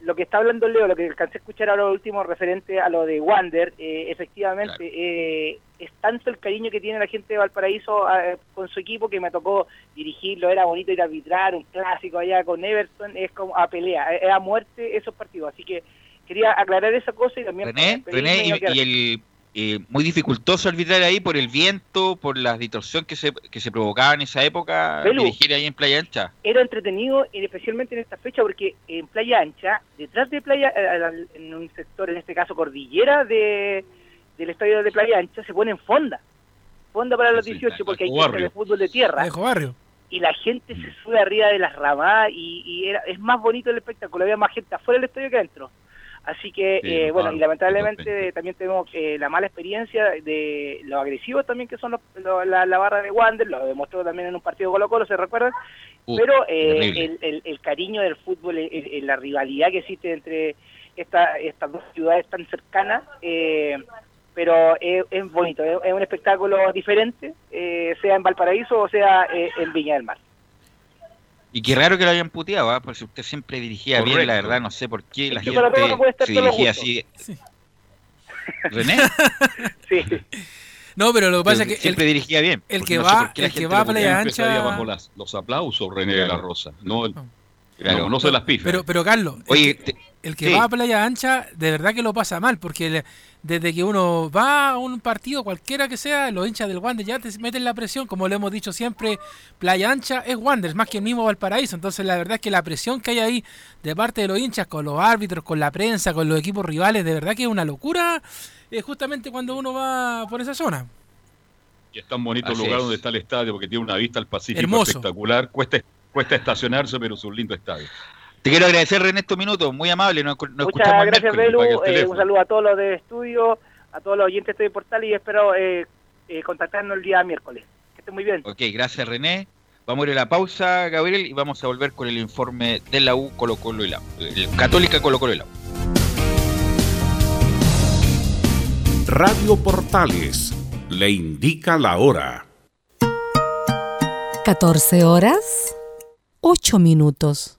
lo que está hablando Leo, lo que alcancé a escuchar ahora último referente a lo de Wander, efectivamente, es tanto el cariño que tiene la gente de Valparaíso con su equipo que me tocó dirigirlo, era bonito ir a arbitrar, un clásico allá con Everton, es como a pelea, es a muerte esos partidos, así que quería aclarar esa cosa y también... René, y el eh, muy dificultoso arbitrar ahí por el viento, por la distorsión que se, que se provocaba en esa época, dirigir ahí en Playa Ancha. Era entretenido, especialmente en esta fecha, porque en Playa Ancha, detrás de Playa, eh, en un sector, en este caso cordillera de, del estadio de Playa Ancha, se pone en fonda. Fonda para los 18, porque hay gente de fútbol de tierra. barrio. Y la gente se sube arriba de las ramas y, y era, es más bonito el espectáculo. Había más gente afuera del estadio que adentro. Así que, eh, bueno, y lamentablemente también tenemos eh, la mala experiencia de los agresivos también que son la, barra de Wander, lo demostró también en un partido Colo Colo, ¿se recuerdan? Pero eh, el, cariño del fútbol, la rivalidad que existe entre esta, estas dos ciudades tan cercanas, pero es, bonito, es, un espectáculo diferente, sea en Valparaíso o sea en Viña del Mar. Y qué raro que lo hayan puteado, ¿ah? porque usted siempre dirigía bien, la verdad, no sé por qué la gente se dirigía así. ¿René? sí. No, pero lo que pasa es que. Siempre dirigía bien. El que va, el que va a Playa Ancha. bajo los aplausos, René de la Rosa. No, Claro, no, se las pifas. Pero, pero Carlos, Oye, el que, va a Playa Ancha, de verdad que lo pasa mal, porque desde que uno va a un partido, cualquiera que sea, los hinchas del Wander ya te meten la presión, como le hemos dicho siempre, Playa Ancha es Wander, es más que el mismo Valparaíso. Entonces, la verdad es que la presión que hay ahí de parte de los hinchas, con los árbitros, con la prensa, con los equipos rivales, de verdad que es una locura, es justamente cuando uno va por esa zona. Y es tan bonito el lugar donde está el estadio, porque tiene una vista al Pacífico espectacular. Cuesta Cuesta estacionarse, pero es un lindo estadio. Te quiero agradecer, René, estos minutos, muy amable. Nos, nos Muchas gracias. Belu. Eh, un saludo a todos los de estudio, a todos los oyentes de Portal y espero eh, eh, contactarnos el día miércoles. Que estén muy bien. Ok, gracias, René. Vamos a ir a la pausa, Gabriel, y vamos a volver con el informe de la U Colo Colo y la Católica Colo Colo y la U. Radio Portales le indica la hora. 14 horas, 8 minutos.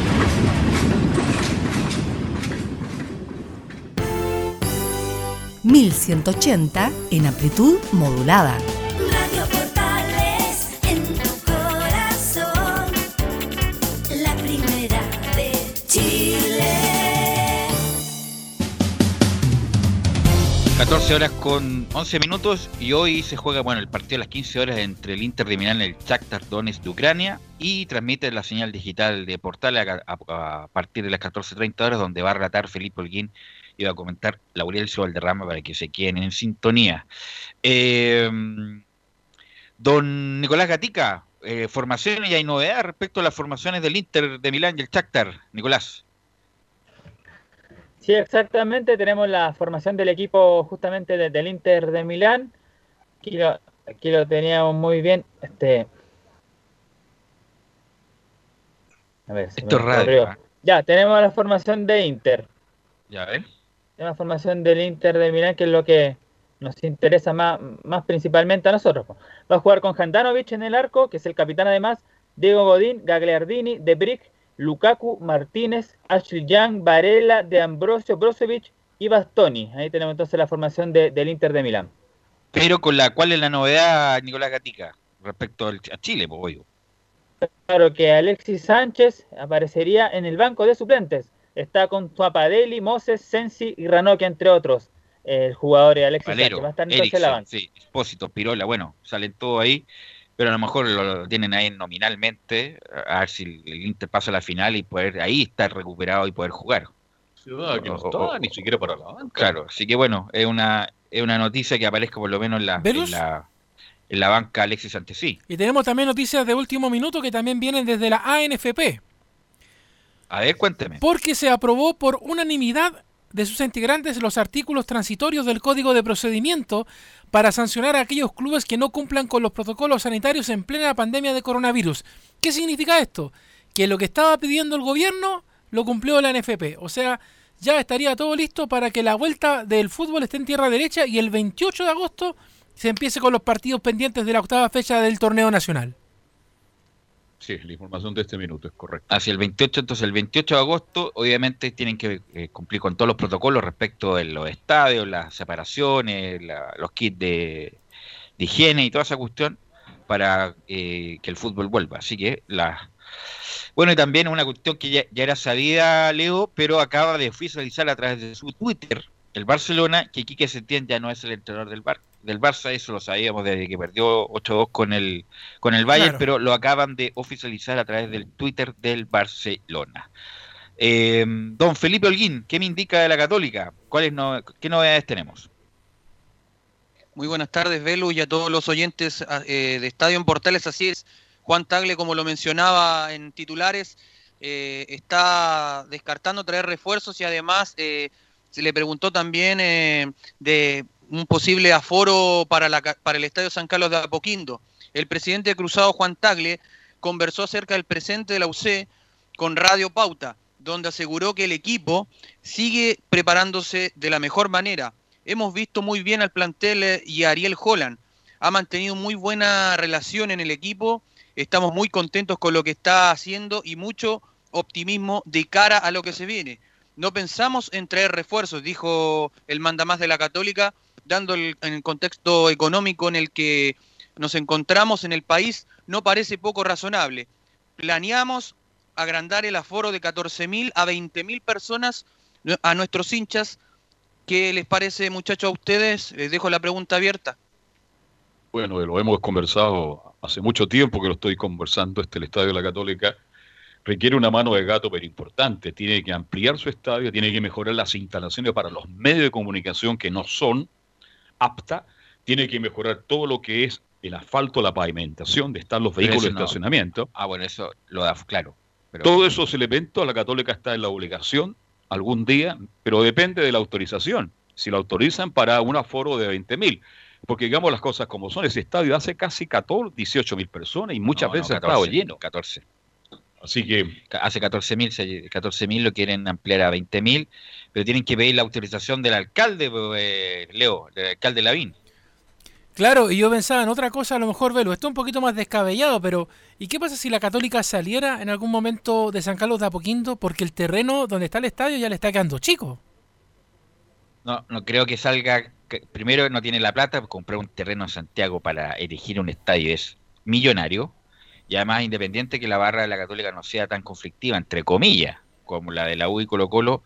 ...1180 en amplitud modulada. Radio Portales en tu corazón, la primera de Chile. 14 horas con 11 minutos y hoy se juega bueno el partido a las 15 horas entre el Inter de Milán y el Shakhtar Donetsk de Ucrania y transmite la señal digital de Portal a, a- a partir de las 14.30 horas donde va a relatar Felipe Holguín va a comentar Laurelcio Valderrama para que se queden en sintonía. Eh, don Nicolás Gatica, eh, formaciones y hay novedades respecto a las formaciones del Inter de Milán y el Shakhtar. Nicolás. Sí, exactamente. Tenemos la formación del equipo justamente de- del Inter de Milán. Aquí lo, aquí lo teníamos muy bien. Este. A ver, Esto es radio. ¿ah? Ya, tenemos la formación de Inter. Ya. Tenemos la formación del Inter de Milán, que es lo que nos interesa más, más principalmente a nosotros. Va a jugar con Handanovic en el arco, que es el capitán además, Diego Godín, Gagliardini, De Brick, Lukaku, Martínez, Ashley Young, Varela, De Ambrosio, Brozovic y Bastoni. Ahí tenemos entonces la formación de- del Inter de Milán. Pero con la cual es la novedad, Nicolás Gatica, respecto al- a Chile, pues. Claro que Alexis Sánchez aparecería en el banco de suplentes. Está con Tuapadeli, Moses, Sensi y Ranocchia, entre otros. El jugador de Alexis Valero, Sánchez va a estar entonces en la Eriksen, banca. sí, Espósito, Pirola, bueno, salen todos ahí, pero a lo mejor lo, lo tienen ahí nominalmente, a ver si el Inter pasa a la final y poder ahí estar recuperado y poder jugar. Ciudad que no O- está o- ni siquiera para la banca. Claro, así que bueno, es una, es una noticia que aparezca por lo menos en la, en la, en la banca Alexis Antesí. Y tenemos también noticias de último minuto que también vienen desde la ANFP. A ver, cuénteme. Porque se aprobó por unanimidad de sus integrantes los artículos transitorios del Código de Procedimiento para sancionar a aquellos clubes que no cumplan con los protocolos sanitarios en plena pandemia de coronavirus. ¿Qué significa esto? Que lo que estaba pidiendo el gobierno lo cumplió la NFP. O sea, ya estaría todo listo para que la vuelta del fútbol esté en tierra derecha y el 28 de agosto se empiece con los partidos pendientes de la octava fecha del torneo nacional. Sí, la información de este minuto es correcta. Hacia el 28, entonces el 28 de agosto, obviamente tienen que eh, cumplir con todos los protocolos respecto de los estadios, las separaciones, la- los kits de, higiene y toda esa cuestión para eh, que el fútbol vuelva. Así que la... Bueno, y también una cuestión que ya, era sabida, Leo, pero acaba de oficializar a través de su Twitter el Barcelona que Quique Setién ya no es el entrenador del, Bar del Barça, eso lo sabíamos desde que perdió 8-2 con el, con el Bayern, Claro. pero lo acaban de oficializar a través del Twitter del Barcelona. Eh, don Felipe Holguín, ¿qué me indica de la Católica? ¿Cuáles no, ¿Qué novedades tenemos? Muy buenas tardes, Velu, y a todos los oyentes a- eh, de Estadio en Portales. Así es, Juan Tagle, como lo mencionaba en titulares, eh, está descartando traer refuerzos y además eh, se le preguntó también eh, de un posible aforo para, la para el Estadio San Carlos de Apoquindo. El presidente de Cruzado, Juan Tagle, conversó acerca del presente de la UC con Radio Pauta, donde aseguró que el equipo sigue preparándose de la mejor manera. Hemos visto muy bien al plantel eh, y a Ariel Holland. Ha mantenido muy buena relación en el equipo. Estamos muy contentos con lo que está haciendo y mucho optimismo de cara a lo que se viene. No pensamos en traer refuerzos, dijo el mandamás de la Católica, dando el, en el contexto económico en el que nos encontramos en el país, no parece poco razonable. Planeamos agrandar el aforo de 14.000 a 20.000 personas a nuestros hinchas. ¿Qué les parece, muchachos, a ustedes? Les dejo la pregunta abierta. Bueno, lo hemos conversado hace mucho tiempo que lo estoy conversando. Este, el Estadio de la Católica requiere una mano de gato, pero importante. Tiene que ampliar su estadio, tiene que mejorar las instalaciones para los medios de comunicación que no son aptas, tiene que mejorar todo lo que es el asfalto, la pavimentación, de estar los vehículos de no. estacionamiento. Ah, bueno, eso lo da claro. Pero, Todos esos elementos, la Católica está en la obligación algún día, pero depende de la autorización. Si lo autorizan para un aforo de 20.000, porque digamos las cosas como son, ese estadio hace casi 14, 18 mil personas y muchas No, no, veces ha 14, estado lleno. 14. Así que Hace 14.000, se- 14.000 lo quieren ampliar a 20.000, pero tienen que pedir la autorización del alcalde, eh, Leo, del alcalde Lavín. Claro, y yo pensaba en otra cosa, a lo mejor, Velo, esto es un poquito más descabellado, pero ¿y qué pasa si la Católica saliera en algún momento de San Carlos de Apoquindo porque el terreno donde está el estadio ya le está quedando chico? No, no creo que salga. que- primero, no tiene la plata, comprar un terreno en Santiago para erigir un estadio es millonario. Y además, independiente que la barra de la Católica no sea tan conflictiva, entre comillas, como la de la U y Colo Colo,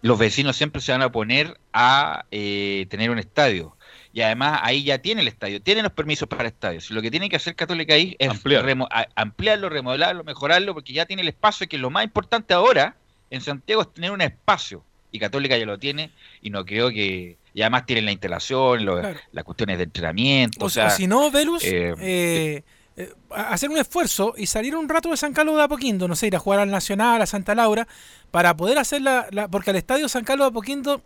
los vecinos siempre se van a oponer a eh, tener un estadio. Y además, ahí ya tiene el estadio, tienen los permisos para estadios. Y lo que tiene que hacer Católica ahí es Ampliar. remo- a- ampliarlo, remodelarlo, mejorarlo, porque ya tiene el espacio, que lo más importante ahora en Santiago es tener un espacio. Y Católica ya lo tiene, y no creo que. Y además tienen la instalación, lo- Claro. las cuestiones de entrenamiento. O, O, sea, si no, Velus, eh, eh, eh, hacer un esfuerzo y salir un rato de San Carlos de Apoquindo, no sé, ir a jugar al Nacional, a Santa Laura, para poder hacer la, la- porque al estadio San Carlos de Apoquindo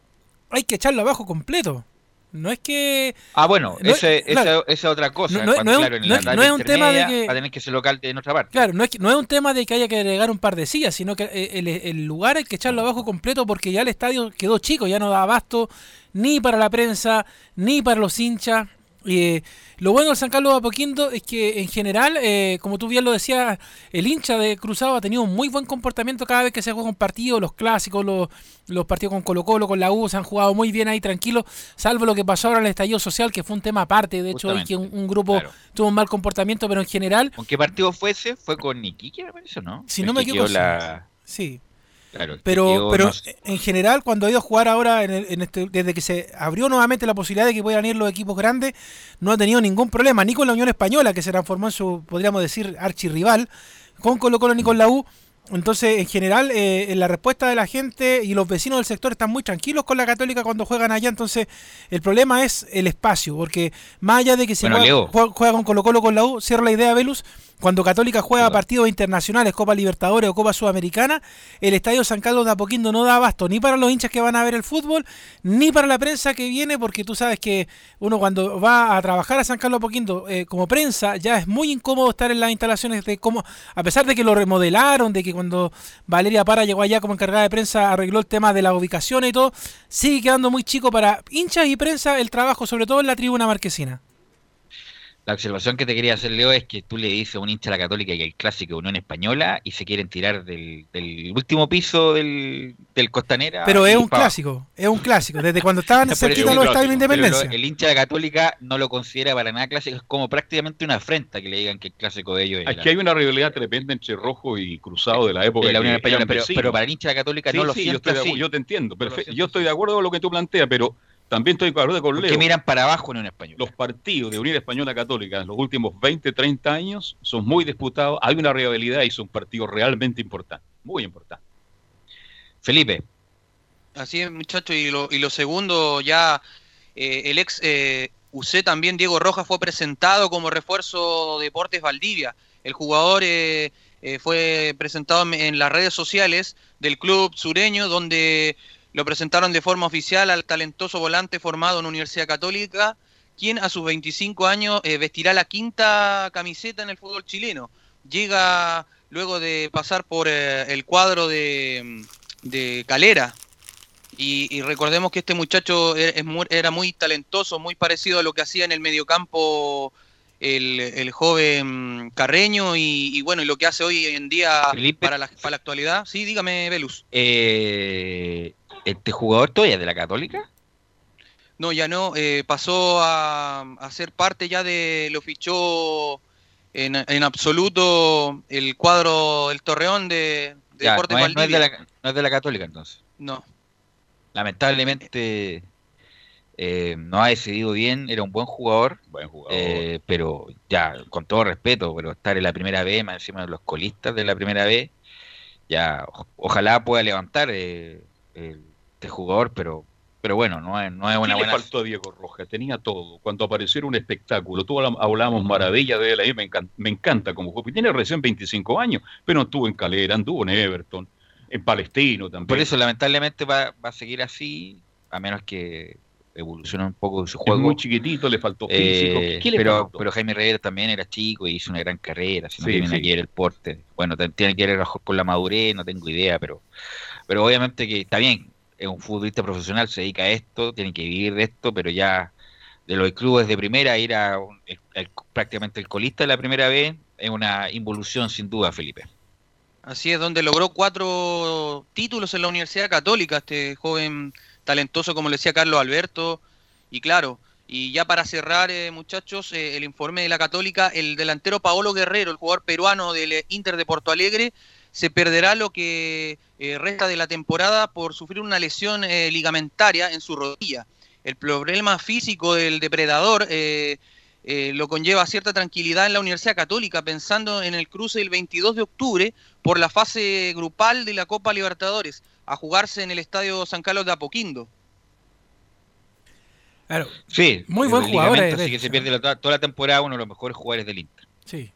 hay que echarlo abajo completo. No es que... Ah, bueno, No es- esa esa otra cosa. No- cuando, no claro, en la no es un tema de que- Va a tener que ser local de nuestra parte. Claro, no es, no es un tema de que haya que agregar un par de sillas, sino que eh, el, el lugar hay que echarlo abajo completo porque ya el estadio quedó chico, ya no da abasto ni para la prensa, ni para los hinchas. Eh, lo bueno del San Carlos de Apoquindo es que en general, eh, como tú bien lo decías, el hincha de Cruzado ha tenido un muy buen comportamiento cada vez que se juega un partido, los clásicos, los, los partidos con Colo Colo, con la U, se han jugado muy bien ahí tranquilos, salvo lo que pasó ahora en el estallido social, que fue un tema aparte, de hecho, hoy que un, un grupo Claro. tuvo un mal comportamiento, pero en general, ¿Con qué partido fue ese? ¿Fue con Iquique, me parece, no? Si no me equivoco, la- sí. Claro, Pero, pero no en general, cuando ha ido a jugar ahora, en el- en este- desde que se abrió nuevamente la posibilidad de que puedan ir los equipos grandes, no ha tenido ningún problema, ni con la Unión Española, que se transformó en su, podríamos decir, archirrival, con Colo Colo ni con la U. Entonces, en general, eh, en la respuesta de la gente y los vecinos del sector están muy tranquilos con la Católica cuando juegan allá. Entonces, el problema es el espacio, porque más allá de que se Bueno, juega, juega- con Colo Colo con la U, cierro la idea, Velus, cuando Católica juega partidos internacionales, Copa Libertadores o Copa Sudamericana, el Estadio San Carlos de Apoquindo no da abasto ni para los hinchas que van a ver el fútbol, ni para la prensa que viene, porque tú sabes que uno cuando va a trabajar a San Carlos de Apoquindo eh, como prensa, ya es muy incómodo estar en las instalaciones de cómo, a pesar de que lo remodelaron, de que cuando Valeria Para llegó allá como encargada de prensa arregló el tema de la ubicación y todo, sigue quedando muy chico para hinchas y prensa el trabajo, sobre todo en la tribuna marquesina. La observación que te quería hacer, Leo, es que tú le dices a un hincha de la Católica que el clásico Unión Española y se quieren tirar del, del último piso del, del Costanera. Pero es un pa' clásico, es un clásico. Desde cuando estaban Por cerquita los estadios de pero Independencia. lo- el hincha de la Católica no lo considera para nada clásico, es como prácticamente una afrenta que le digan que el clásico de ellos es Aquí hay una rivalidad tremenda entre Rojo y Cruzado de la época de la Unión Española, pero, pero para el hincha de la Católica Sí, no lo sí, yo, de te entiendo, No siento Yo estoy de acuerdo con lo que tú planteas, pero también estoy de acuerdo con Leo. miran para abajo en Unión Española. Los partidos de Unión Española Católica en los últimos 20, 30 años son muy disputados, hay una rivalidad y son partidos realmente importantes, muy importantes. Felipe. Así es, muchachos. Y lo, y lo segundo, ya eh, el ex eh, UC también, Diego Rojas, fue presentado como refuerzo de Deportes Valdivia. El jugador eh, eh, fue presentado en, en las redes sociales del club sureño, donde lo presentaron de forma oficial al talentoso volante formado en Universidad Católica, quien a sus 25 años eh, vestirá la quinta camiseta en el fútbol chileno. Llega luego de pasar por eh, el cuadro de, de Calera, y, y recordemos que este muchacho era, muy, era muy talentoso, muy parecido a lo que hacía en el mediocampo el, el joven Carreño y, y bueno, y lo que hace hoy en día para la, para la actualidad. Sí, dígame, Velus. Eh, ¿Este jugador todavía es de la Católica? No, ya no, eh, pasó a, a ser parte ya de, lo fichó en, en absoluto el cuadro del Torreón de, de Ya, Deportes no, es, no es de la, no es de la Católica entonces. No. Lamentablemente eh, no ha decidido bien, era un buen jugador, Buen jugador. eh, pero ya, con todo respeto, pero estar en la primera B, más encima de los colistas de la primera B, ya, o- ojalá pueda levantar eh, el- este jugador, pero pero bueno, no es, no es ¿Qué una le buena... faltó a Diego Rojas? Tenía todo. Cuando apareció un espectáculo. Todos hablam- hablamos maravilla de él. A mí me encanta, me encanta como jugador. Tiene recién 25 años, pero estuvo en Calera, anduvo en Everton, en Palestino también. Por eso lamentablemente va, va a seguir así, a menos que evolucione un poco su es juego. muy chiquitito, le faltó físico. Eh, ¿Qué le pero, faltó? pero Jaime Reyes también era chico y hizo una gran carrera, si no Sí, tiene sí. que ver el porte. Bueno, tiene que ver con la madurez, no tengo idea, pero, pero obviamente que está bien, es un futbolista profesional, se dedica a esto, tiene que vivir de esto, pero ya de los clubes de primera ir a prácticamente el colista de la primera vez es una involución sin duda, Felipe. Así es, donde logró cuatro títulos en la Universidad Católica, este joven talentoso, como le decía Carlos Alberto. Y claro, y ya para cerrar, eh, muchachos, eh, el informe de la Católica, el delantero Paolo Guerrero, el jugador peruano del eh, Inter de Porto Alegre, se perderá lo que eh, resta de la temporada por sufrir una lesión eh, ligamentaria en su rodilla. El problema físico del depredador eh, eh, lo conlleva cierta tranquilidad en la Universidad Católica, pensando en el cruce del 22 de octubre por la fase grupal de la Copa Libertadores, a jugarse en el Estadio San Carlos de Apoquindo. Claro. Sí, Muy buen jugador, así que se pierde la- toda la temporada uno de los mejores jugadores del Inter. Sí.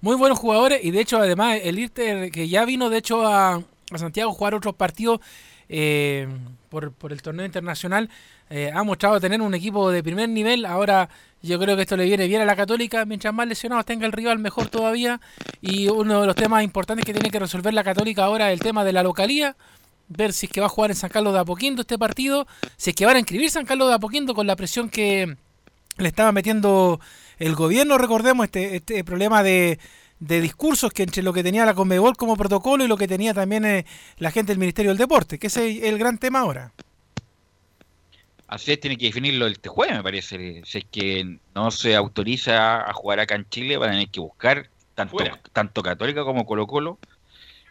Muy buenos jugadores y de hecho además el Inter que ya vino de hecho a, a Santiago jugar otros partidos eh, por, por el torneo internacional eh, ha mostrado tener un equipo de primer nivel. Ahora yo creo que esto le viene bien a la Católica. Mientras más lesionados tenga el rival, mejor todavía. Y uno de los temas importantes que tiene que resolver la Católica ahora es el tema de la localía. Ver si es que va a jugar en San Carlos de Apoquindo este partido. Si es que van a inscribir San Carlos de Apoquindo con la presión que, le estaba metiendo el gobierno, recordemos, este, este problema de, de discursos que entre lo que tenía la Conmebol como protocolo y lo que tenía también eh, la gente del Ministerio del Deporte, que ese es el gran tema ahora. Así es, tiene que definirlo este jueves, me parece. Si es que no se autoriza a jugar acá en Chile, van a tener que buscar tanto, tanto Católica como Colo Colo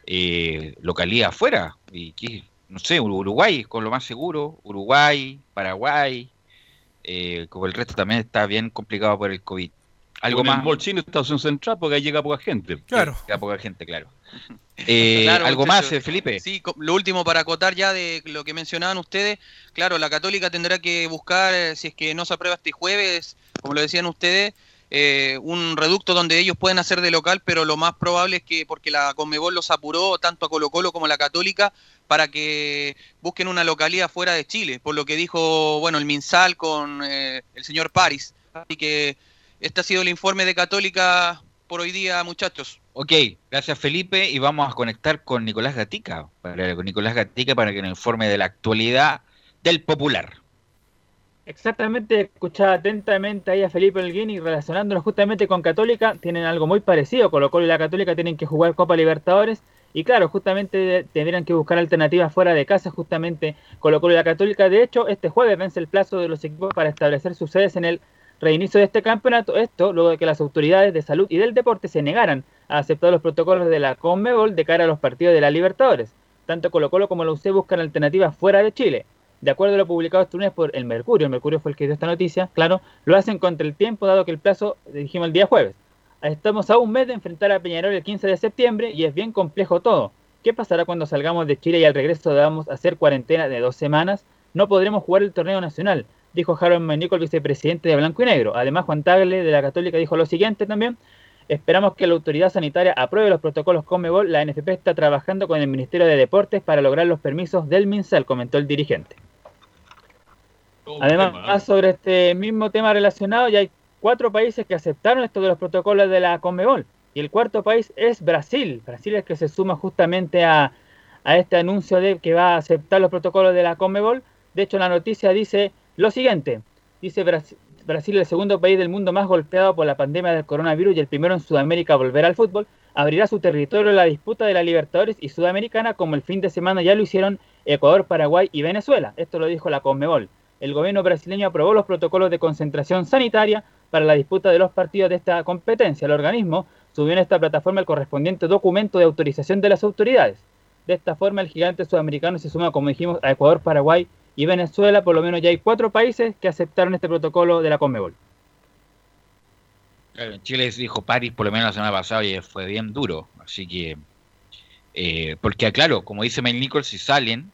eh, localidad afuera. Y que, no sé, Uruguay, con lo más seguro, Uruguay, Paraguay, eh, como el resto también está bien complicado por el COVID. Algo más. Molchín Estación Central porque ahí llega poca gente. Claro. Llega poca gente, claro. Eh, Claro, algo más, eh, Felipe. Sí, lo último para acotar ya de lo que mencionaban ustedes. Claro, la Católica tendrá que buscar, eh, si es que no se aprueba este jueves, como lo decían ustedes, eh, un reducto donde ellos pueden hacer de local, pero lo más probable es que, porque la Conmebol los apuró tanto a Colo Colo como a la Católica, para que busquen una localidad fuera de Chile, por lo que dijo, bueno, el Minsal con eh, el señor Paris. Así que este ha sido el informe de Católica por hoy día, muchachos. Ok, gracias Felipe y vamos a conectar con Nicolás Gatica, para, con Nicolás Gatica para que nos informe de la actualidad del popular. Exactamente, escuchaba atentamente ahí a Felipe Holguín y relacionándolo justamente con Católica, tienen algo muy parecido, Colo Colo y la Católica tienen que jugar Copa Libertadores y claro, justamente tendrían que buscar alternativas fuera de casa, justamente Colo Colo y la Católica. De hecho, este jueves vence el plazo de los equipos para establecer sus sedes en el reinicio de este campeonato, esto luego de que las autoridades de salud y del deporte se negaran a aceptar los protocolos de la Conmebol de cara a los partidos de la Libertadores. Tanto Colo Colo como la UC buscan alternativas fuera de Chile. De acuerdo a lo publicado este lunes por el Mercurio, el Mercurio fue el que dio esta noticia, claro, lo hacen contra el tiempo dado que el plazo, dijimos el día jueves. Estamos a un mes de enfrentar a Peñarol el 15 de septiembre y es bien complejo todo. ¿Qué pasará cuando salgamos de Chile y al regreso debamos hacer cuarentena de dos semanas? No podremos jugar el torneo nacional, dijo Harold Menico, el vicepresidente de Blanco y Negro. Además, Juan Tagle de la Católica dijo lo siguiente también. Esperamos que la autoridad sanitaria apruebe los protocolos Conmebol. La NFP está trabajando con el Ministerio de Deportes para lograr los permisos del MinSal, comentó el dirigente. Además, sobre este mismo tema relacionado, ya hay cuatro países que aceptaron esto de los protocolos de la Conmebol. Y el cuarto país es Brasil. Brasil es el que se suma justamente a, a este anuncio de que va a aceptar los protocolos de la Conmebol. De hecho, la noticia dice lo siguiente. Dice Brasil, el segundo país del mundo más golpeado por la pandemia del coronavirus y el primero en Sudamérica a volver al fútbol, abrirá su territorio a la disputa de la Libertadores y Sudamericana como el fin de semana ya lo hicieron Ecuador, Paraguay y Venezuela. Esto lo dijo la Conmebol. El gobierno brasileño aprobó los protocolos de concentración sanitaria para la disputa de los partidos de esta competencia. El organismo subió en esta plataforma el correspondiente documento de autorización de las autoridades. De esta forma, el gigante sudamericano se suma, como dijimos, a Ecuador, Paraguay y Venezuela. Por lo menos ya hay cuatro países que aceptaron este protocolo de la Conmebol. Claro, en Chile se dijo París por lo menos la semana pasada y fue bien duro. Así que, eh, porque claro, como dice Mel Nichols, si salen,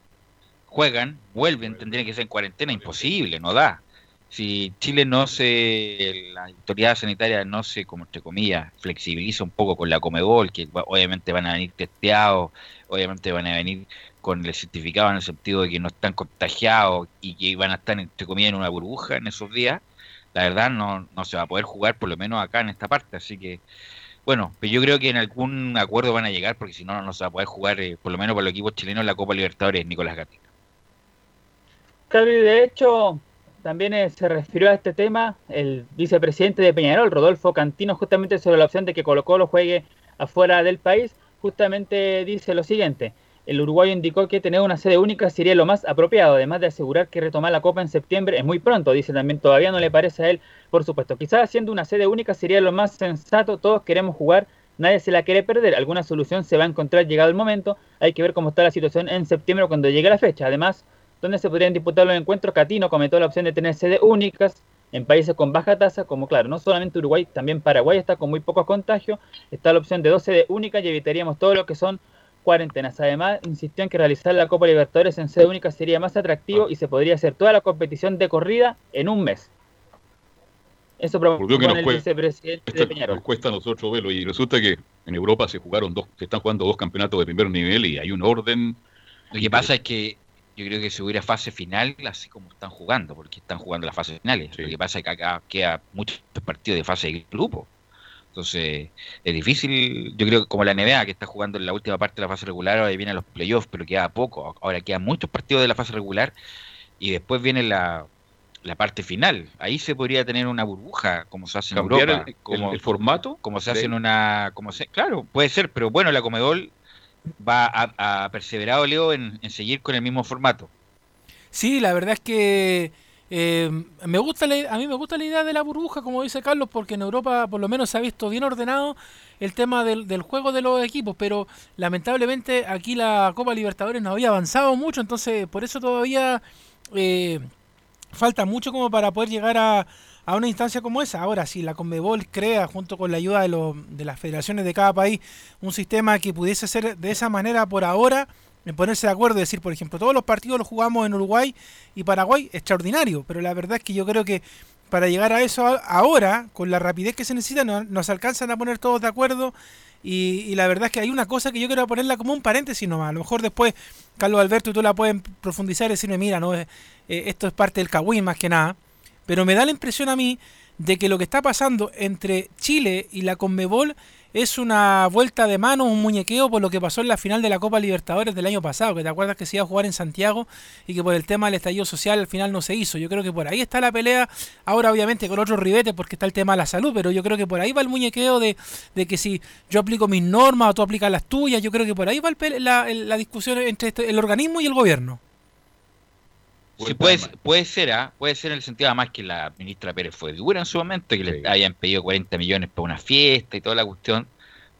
juegan, vuelven, tendrían que ser en cuarentena, imposible, no da. Si Chile no se, la autoridad sanitaria no se, como entre comillas, flexibiliza un poco con la Comebol, que obviamente van a venir testeados, obviamente van a venir con el certificado en el sentido de que no están contagiados y que van a estar, entre comillas, en una burbuja en esos días, la verdad no, no se va a poder jugar, por lo menos acá en esta parte. Así que, bueno, pero yo creo que en algún acuerdo van a llegar, porque si no, no se va a poder jugar, eh, por lo menos para los equipos chilenos, la Copa Libertadores, Nicolás Gatica. Claro, de hecho, también eh, se refirió a este tema el vicepresidente de Peñarol, Rodolfo Cantino, justamente sobre la opción de que Colo Colo juegue afuera del país. Justamente dice lo siguiente. El uruguayo indicó que tener una sede única sería lo más apropiado, además de asegurar que retomar la Copa en septiembre es muy pronto, dice también, todavía no le parece a él, por supuesto. Quizás haciendo una sede única sería lo más sensato, todos queremos jugar, nadie se la quiere perder, alguna solución se va a encontrar llegado el momento, hay que ver cómo está la situación en septiembre cuando llegue la fecha. Además, donde se podrían disputar los encuentros, Catino comentó la opción de tener sedes únicas en países con baja tasa, como claro, no solamente Uruguay, también Paraguay está con muy pocos contagios, está la opción de dos sedes únicas y evitaríamos todo lo que son cuarentenas. Además, insistió en que realizar la Copa Libertadores en sede única sería más atractivo y se podría hacer toda la competición de corrida en un mes. Eso que propone nos el cuesta, vicepresidente de Peñarol. nos cuesta a nosotros verlo y resulta que en Europa se jugaron dos, se están jugando dos campeonatos de primer nivel y hay un orden. Lo que pasa es que yo creo que si hubiera fase final, así como están jugando, porque están jugando las fases finales. Lo que pasa es que acá queda muchos partidos de fase de grupo. Entonces, es difícil, yo creo que como la NBA que está jugando en la última parte de la fase regular, ahora vienen los playoffs, pero queda poco. Ahora quedan muchos partidos de la fase regular y después viene la, la parte final. Ahí se podría tener una burbuja, como se hace en Europa. el- como, el- el formato Como se de- hace en una. Como se, claro, puede ser, pero bueno, la Comedol va a, a perseverado, Leo, en, en seguir con el mismo formato. Sí, la verdad es que eh, me gusta la- a mí me gusta la idea de la burbuja, como dice Carlos, porque en Europa por lo menos se ha visto bien ordenado el tema del, juego de los equipos, pero lamentablemente aquí la Copa Libertadores no había avanzado mucho, entonces por eso todavía eh, falta mucho como para poder llegar a, a una instancia como esa. Ahora, si la Conmebol crea, junto con la ayuda de, los- de las federaciones de cada país, un sistema que pudiese ser de esa manera por ahora, en ponerse de acuerdo decir, por ejemplo, todos los partidos los jugamos en Uruguay y Paraguay, extraordinario, pero la verdad es que yo creo que para llegar a eso ahora, con la rapidez que se necesita, no- nos alcanzan a poner todos de acuerdo. Y, la verdad es que hay una cosa que yo quiero ponerla como un paréntesis nomás. A lo mejor después, Carlos Alberto, y tú la pueden profundizar y decirme, mira, no, eh, eh, esto es parte del Cagüín más que nada. Pero me da la impresión a mí de que lo que está pasando entre Chile y la Conmebol es una vuelta de mano, un muñequeo por lo que pasó en la final de la Copa Libertadores del año pasado, que te acuerdas que se iba a jugar en Santiago y que por el tema del estallido social al final no se hizo. Yo creo que por ahí está la pelea, ahora obviamente con otros ribetes porque está el tema de la salud, pero yo creo que por ahí va el muñequeo de, que si yo aplico mis normas o tú aplicas las tuyas, yo creo que por ahí va el la, la discusión entre este- el organismo y el gobierno. Sí, puede, puede ser, ¿ah? puede ser en el sentido además que la ministra Pérez fue dura en su momento, que le hayan pedido 40 millones para una fiesta y toda la cuestión,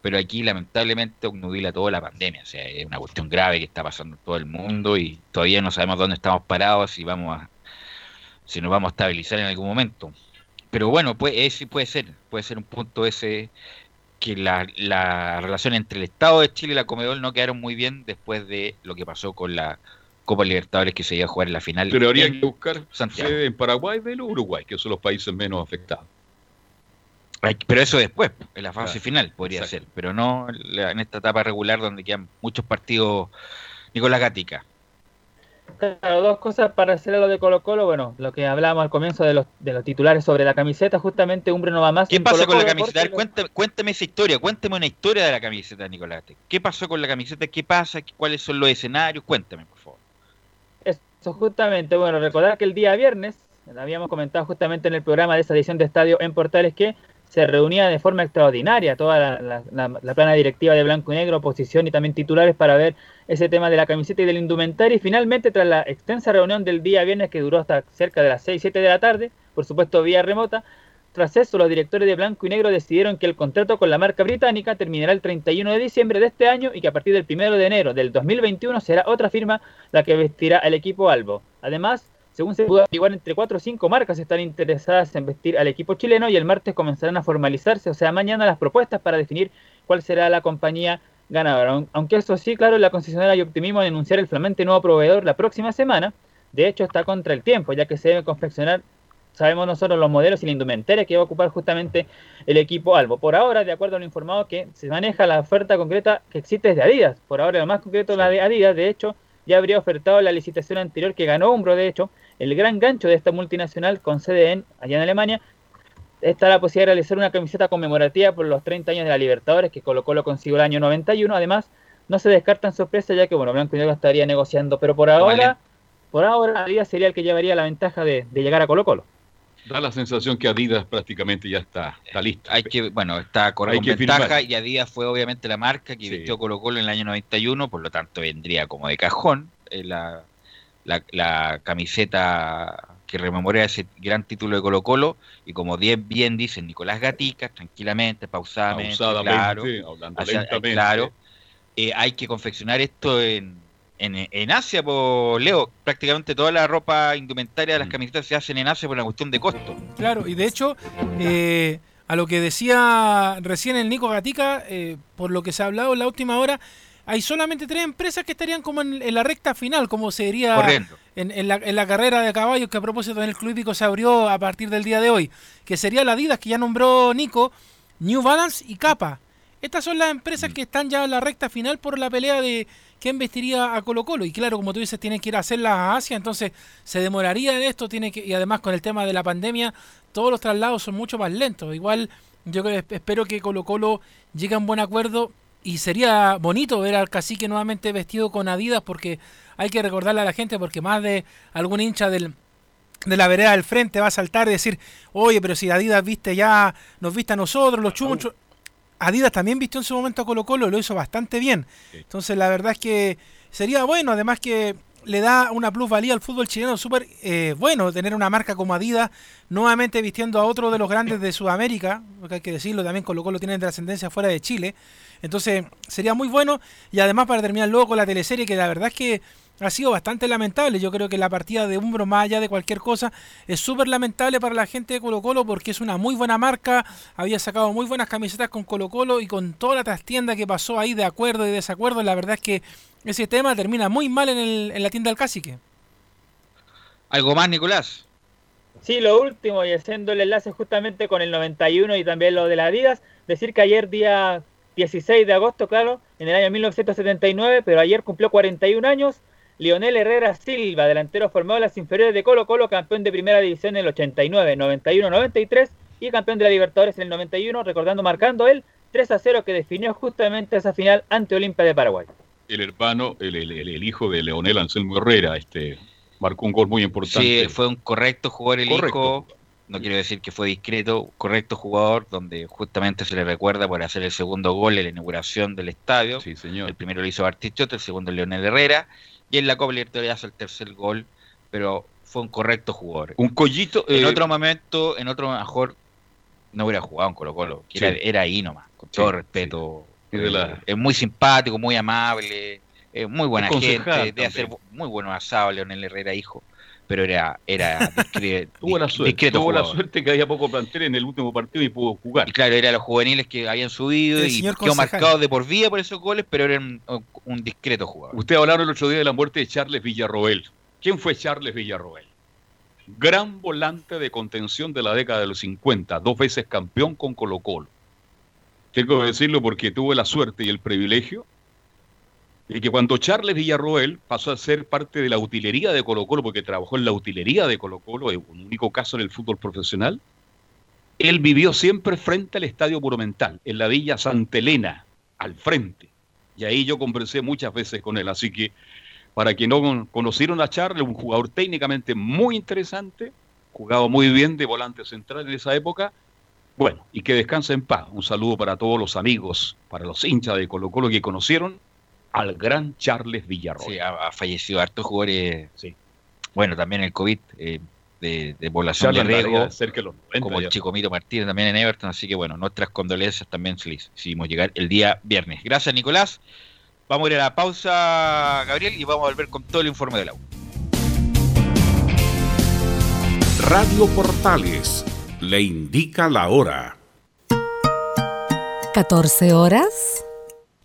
pero aquí lamentablemente obnubila toda la pandemia, o sea, es una cuestión grave que está pasando en todo el mundo y todavía no sabemos dónde estamos parados, si vamos a, si nos vamos a estabilizar en algún momento. Pero bueno, puede, sí puede ser, puede ser un punto ese que la, la relación entre el Estado de Chile y la Comedol no quedaron muy bien después de lo que pasó con la Copa Libertadores que se iba a jugar en la final. Pero habría que buscar Santiago. sede en Paraguay, Velo, Uruguay, que son los países menos afectados. Pero eso después, en la fase Claro, final podría exacto. ser, pero no la- en esta etapa regular donde quedan muchos partidos. Nicolás Gatica. Claro, dos cosas para hacer a lo de Colo Colo. Bueno, lo que hablábamos al comienzo de los, de los titulares sobre la camiseta, justamente Umbre no va más. ¿Qué en pasa con la camiseta? Cuéntame, cuéntame esa historia, cuéntame una historia de la camiseta, Nicolás. ¿Qué pasó con la camiseta? ¿Qué pasa? ¿Cuáles son los escenarios? Cuéntame, por favor. Justamente, bueno, recordar que el día viernes, habíamos comentado justamente en el programa de esa edición de Estadio en Portales que se reunía de forma extraordinaria toda la- la plana directiva de Blanco y Negro, oposición y también titulares para ver ese tema de la camiseta y del indumentario. Y finalmente, tras la extensa reunión del día viernes que duró hasta cerca de las 6, 7 de la tarde, por supuesto vía remota, tras eso, los directores de Blanco y Negro decidieron que el contrato con la marca británica terminará el 31 de diciembre de este año y que a partir del 1 de enero del 2021 será otra firma la que vestirá al equipo Albo. Además, según se pudo averiguar, entre 4 o 5 marcas están interesadas en vestir al equipo chileno y el martes comenzarán a formalizarse, o sea, mañana las propuestas para definir cuál será la compañía ganadora. Aun- Aunque eso sí, claro, la concesionaria hay optimismo en anunciar el flamante nuevo proveedor la próxima semana. De hecho, está contra el tiempo, ya que se debe confeccionar sabemos nosotros los modelos y la indumentaria que va a ocupar justamente el equipo Albo. Por ahora, de acuerdo a lo informado, que se maneja la oferta concreta que existe desde Adidas. Por ahora, lo más concreto, la de Adidas, de hecho, ya habría ofertado la licitación anterior que ganó Umbro, de hecho, el gran gancho de esta multinacional con sede en, allá en Alemania. Está la posibilidad de realizar una camiseta conmemorativa por los 30 años de la Libertadores que Colo Colo consiguió el año 91. Además, no se descartan sorpresas ya que, bueno, Blanco y Negro estaría negociando, pero por ahora, por ahora Adidas sería el que llevaría la ventaja de, de llegar a Colo Colo. Da la sensación que Adidas prácticamente ya está, está listo. Hay que, bueno, está con ventaja firmar. y Adidas fue obviamente la marca que vistió Colo Colo en el año 91, por lo tanto vendría como de cajón eh, la, la, la camiseta que rememora ese gran título de Colo Colo y como bien, bien dice Nicolás Gatica, tranquilamente, pausadamente, Pausadamente, claro, hablando hacia- lentamente. claro, eh, hay que confeccionar esto en, en, en Asia, por Leo, prácticamente toda la ropa indumentaria de Mm. las camisetas se hacen en Asia por una cuestión de costo. Claro, y de hecho, eh, a lo que decía recién el Nico Gatica, eh, por lo que se ha hablado en la última hora, hay solamente tres empresas que estarían como en, en la recta final, como se diría Corriendo. en, en la, en la carrera de caballos que a propósito en el Club Hípico se abrió a partir del día de hoy, que sería la Adidas que ya nombró Nico, New Balance y Capa. Estas son las empresas que están ya en la recta final por la pelea de quién vestiría a Colo Colo. Y claro, como tú dices, tienen que ir a hacerlas a Asia, entonces se demoraría en esto, tiene que, y además con el tema de la pandemia, todos los traslados son mucho más lentos. Igual yo creo- espero que Colo Colo llegue a un buen acuerdo y sería bonito ver al cacique nuevamente vestido con Adidas porque hay que recordarle a la gente porque más de algún hincha del de la vereda del frente va a saltar y decir, oye, pero si Adidas viste ya, nos viste a nosotros, los chunchos. Adidas también vistió en su momento a Colo Colo, lo hizo bastante bien. Entonces la verdad es que sería bueno, además que le da una plusvalía al fútbol chileno súper eh, bueno tener una marca como Adidas nuevamente vistiendo a otro de los grandes de Sudamérica, porque hay que decirlo, también Colo Colo tiene trascendencia fuera de Chile. Entonces sería muy bueno y además para terminar luego con la teleserie que la verdad es que ha sido bastante lamentable. Yo creo que la partida de Umbro, más allá de cualquier cosa, es súper lamentable para la gente de Colo Colo porque es una muy buena marca. Había sacado muy buenas camisetas con Colo Colo y con toda la trastienda que pasó ahí de acuerdo y desacuerdo. La verdad es que ese tema termina muy mal en, el- en la tienda del Cacique. ¿Algo más, Nicolás? Sí, lo último, y haciendo el enlace justamente con el 91 y también lo de la Adidas, decir que ayer día 16 de agosto, claro, en el año 1979, pero ayer cumplió 41 años, Lionel Herrera Silva, delantero formado en las inferiores de Colo Colo, campeón de primera división en el 89, 91, 93 y campeón de la Libertadores en el 91, recordando marcando el 3 a 0 que definió justamente esa final ante Olimpia de Paraguay. El hermano, el, el- el- el hijo de Leonel Anselmo Herrera, este, marcó un gol muy importante. Sí, fue un correcto jugador el Correcto. hijo. No quiero decir que fue discreto, correcto jugador, donde justamente se le recuerda por hacer el segundo gol en la inauguración del estadio. Sí, señor. El primero lo hizo Bartichotto, el segundo Leonel Herrera. Y en la Copa Libertadores el tercer gol, pero fue un correcto jugador. Un collito. En eh, otro momento, en otro mejor, no hubiera jugado en Colo Colo, que Sí. era, era ahí nomás, con Sí, todo respeto. La- Es muy simpático, muy amable, es muy buena gente, concejal de también. hacer muy buenos asados, Leonel Herrera, hijo. Pero era, era discre- tuvo la suerte, discreto tuvo la jugador. suerte que había poco plantel en el último partido y pudo jugar. Y claro, era los juveniles que habían subido El y quedó concejal. marcado de por vida por esos goles, pero era un, un discreto jugador. Usted hablaron el otro día de la muerte de Charles Villarroel. ¿Quién fue Charles Villarroel? Gran volante de contención de la década de los 50, dos veces campeón con Colo Colo. Tengo que decirlo porque tuve la suerte y el privilegio de que cuando Charles Villarroel pasó a ser parte de la utilería de Colo Colo, porque trabajó en la utilería de Colo Colo, es un único caso en el fútbol profesional, él vivió siempre frente al Estadio Monumental, en la Villa Santa Elena, al frente. Y ahí yo conversé muchas veces con él. Así que, para quien no con- conocieron a Charles, un jugador técnicamente muy interesante, jugaba muy bien de volante central en esa época. Bueno, y que descanse en paz. Un saludo para todos los amigos, para los hinchas de Colo Colo que conocieron al gran Charles Villarroel. Sí, ha, ha fallecido hartos jugadores. Bueno, también el COVID eh, de, de población Charles de riesgo, cerca de los 90 como el ya. chico Mito Martínez también en Everton. Así que bueno, nuestras condolencias también se les hicimos llegar el día viernes. Gracias, Nicolás. Vamos a ir a la pausa, Gabriel, y vamos a volver con todo el informe del agua. Radio Portales le indica la hora. 14 horas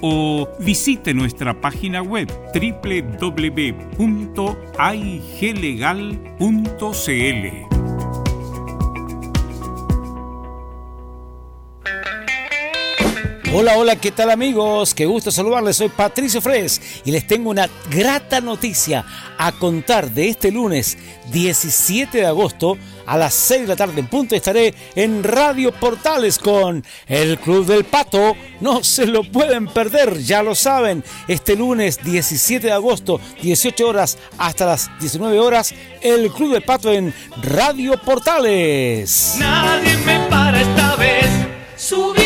o visite nuestra página web www.aiglegal.cl. Hola, hola, ¿qué tal amigos? Qué gusto saludarles. Soy Patricio Fres y les tengo una grata noticia a contar de este lunes 17 de agosto a las 6 de la tarde en punto. Estaré en Radio Portales con el Club del Pato. No se lo pueden perder, ya lo saben. Este lunes 17 de agosto, 18 horas hasta las 19 horas, el Club del Pato en Radio Portales. Nadie me para esta vez. Subite,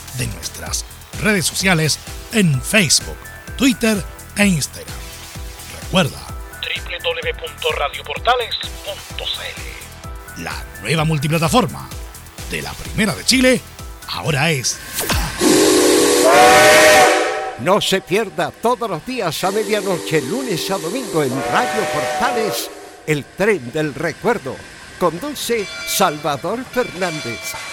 nuestras redes sociales en Facebook, Twitter e Instagram. Recuerda www.radioportales.cl La nueva multiplataforma de la Primera de Chile ahora es No se pierda todos los días a medianoche, lunes a domingo en Radio Portales, el tren del recuerdo. Conduce Salvador Fernández.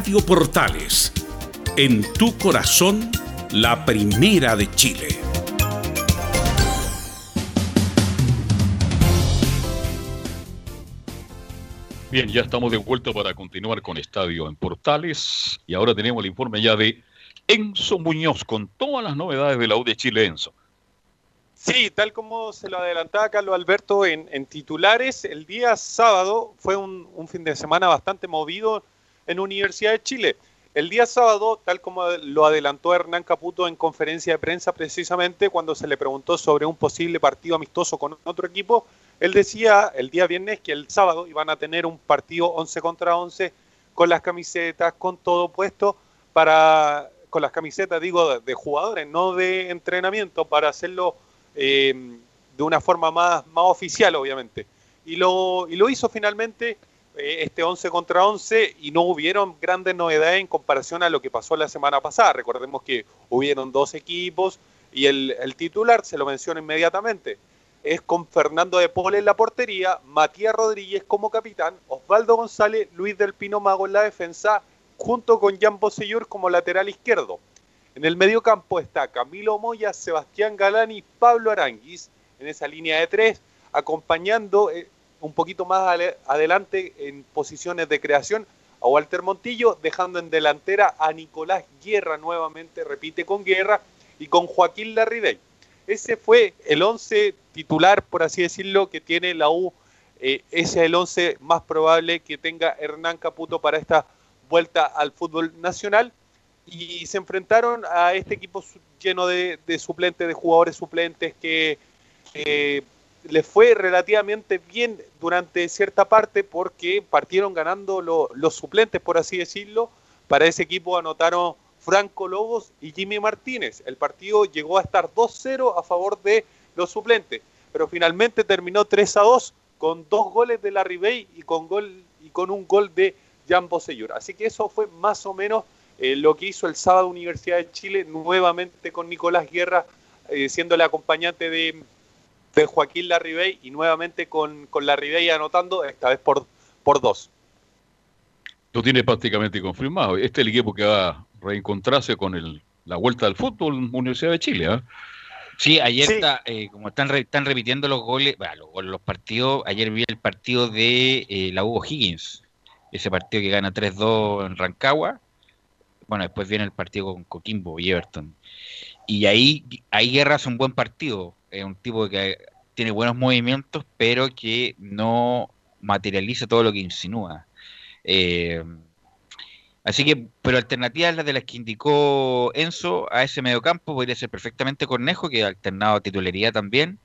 Radio Portales, en tu corazón, la primera de Chile. Bien, ya estamos de vuelta para continuar con Estadio en Portales y ahora tenemos el informe ya de Enzo Muñoz con todas las novedades de la U de Chile, Enzo. Sí, tal como se lo adelantaba Carlos Alberto en, en titulares, el día sábado fue un, un fin de semana bastante movido en Universidad de Chile. El día sábado, tal como lo adelantó Hernán Caputo en conferencia de prensa precisamente cuando se le preguntó sobre un posible partido amistoso con otro equipo, él decía el día viernes que el sábado iban a tener un partido 11 contra 11 con las camisetas, con todo puesto para con las camisetas digo de jugadores, no de entrenamiento para hacerlo eh, de una forma más, más oficial obviamente. Y lo, y lo hizo finalmente este 11 contra 11 y no hubieron grandes novedades en comparación a lo que pasó la semana pasada. Recordemos que hubieron dos equipos y el, el titular, se lo menciono inmediatamente, es con Fernando de Paul en la portería, Matías Rodríguez como capitán, Osvaldo González, Luis del Pino Mago en la defensa, junto con Jan Bosellur como lateral izquierdo. En el medio campo está Camilo Moya, Sebastián Galán y Pablo Aranguis en esa línea de tres, acompañando eh, un poquito más adelante en posiciones de creación a Walter Montillo, dejando en delantera a Nicolás Guerra nuevamente, repite con Guerra, y con Joaquín Larridey. Ese fue el 11 titular, por así decirlo, que tiene la U. Eh, ese es el 11 más probable que tenga Hernán Caputo para esta vuelta al fútbol nacional. Y se enfrentaron a este equipo lleno de, suplentes, de jugadores suplentes que eh, les fue relativamente bien durante cierta parte porque partieron ganando lo, los suplentes, por así decirlo. Para ese equipo anotaron Franco Lobos y Jimmy Martínez. El partido llegó a estar 2-0 a favor de los suplentes, pero finalmente terminó 3-2 con dos goles de Larry Bay y con, gol, y con un gol de Jan Bosellur. Así que eso fue más o menos eh, lo que hizo el sábado Universidad de Chile, nuevamente con Nicolás Guerra eh, siendo el acompañante de, de Joaquín Larribey y nuevamente con, con Larribey anotando, esta vez por, por dos. Lo tiene prácticamente confirmado. Este es el equipo que va a reencontrarse con el, la vuelta del fútbol Universidad de Chile. ¿eh? Sí, ayer Está, eh, como están, están repitiendo los goles, los, partidos, ayer vi el partido de eh, la Hugo Higgins, ese partido que gana 3-2 en Rancagua. Bueno, después viene el partido con Coquimbo y Everton. Y ahí, ahí Guerra es un buen partido, es un tipo que tiene buenos movimientos, pero que no materializa todo lo que insinúa. Eh, así que, pero alternativas las de las que indicó Enzo a ese mediocampo podría ser perfectamente Cornejo, que ha alternado a titularidad también.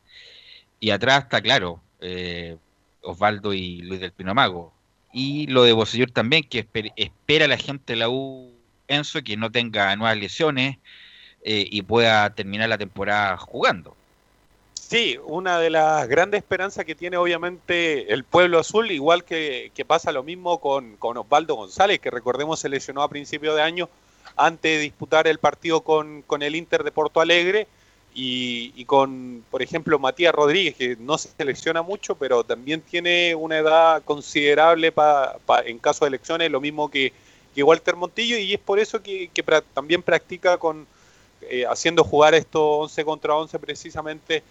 Y atrás está claro, eh, Osvaldo y Luis del Pino Mago. Y lo de Bosellur también, que espera la gente de la U Enzo que no tenga nuevas lesiones eh, y pueda terminar la temporada jugando. Sí, una de las grandes esperanzas que tiene obviamente el pueblo azul, igual que, pasa lo mismo con, Osvaldo González, que recordemos se lesionó a principio de año antes de disputar el partido con, el Inter de Porto Alegre y, con, por ejemplo, Matías Rodríguez, que no se selecciona mucho, pero también tiene una edad considerable en caso de elecciones, lo mismo que, Walter Montillo, y es por eso que, también practica con eh, haciendo jugar estos 11 contra 11 precisamente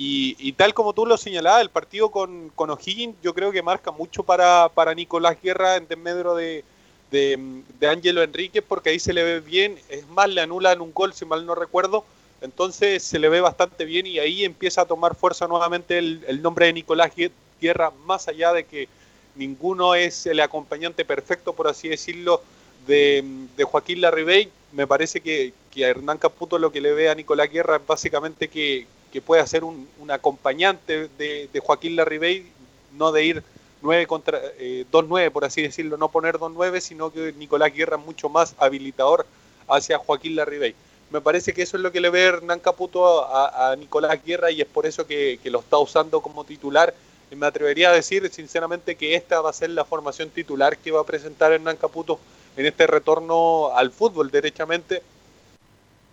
y, tal como tú lo señalabas, el partido con, con O'Higgins yo creo que marca mucho para, para Nicolás Guerra en desmedro de, de, de Ángelo Enríquez, porque ahí se le ve bien, es más, le anulan un gol, si mal no recuerdo, entonces se le ve bastante bien y ahí empieza a tomar fuerza nuevamente el, el nombre de Nicolás Guerra, más allá de que ninguno es el acompañante perfecto, por así decirlo, de, de Joaquín Larribey, me parece que, que, a Hernán Caputo lo que le ve a Nicolás Guerra es básicamente que, que puede ser un, acompañante de, Joaquín Larribey, no de ir 9 contra eh, 2-9, por así decirlo, no poner 2-9, sino que Nicolás Guerra mucho más habilitador hacia Joaquín Larribey. Me parece que eso es lo que le ve Hernán Caputo a, Nicolás Guerra y es por eso que, lo está usando como titular. Me atrevería a decir sinceramente que esta va a ser la formación titular que va a presentar Hernán Caputo en este retorno al fútbol derechamente.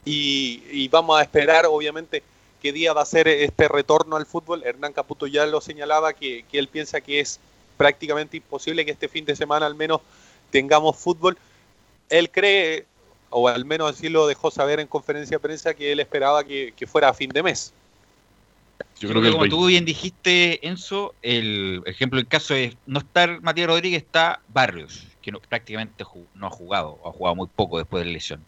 Y vamos a esperar, obviamente, qué día va a ser este retorno al fútbol. Hernán Caputo ya lo señalaba que, él piensa que es prácticamente imposible que este fin de semana al menos tengamos fútbol. Él cree, o al menos así lo dejó saber en conferencia de prensa, que él esperaba que, fuera a fin de mes. Yo creo que como tú bien dijiste, Enzo, el ejemplo, el caso es no estar Matías Rodríguez, está Barrios, que prácticamente no ha jugado, o ha jugado muy poco después de la lesión.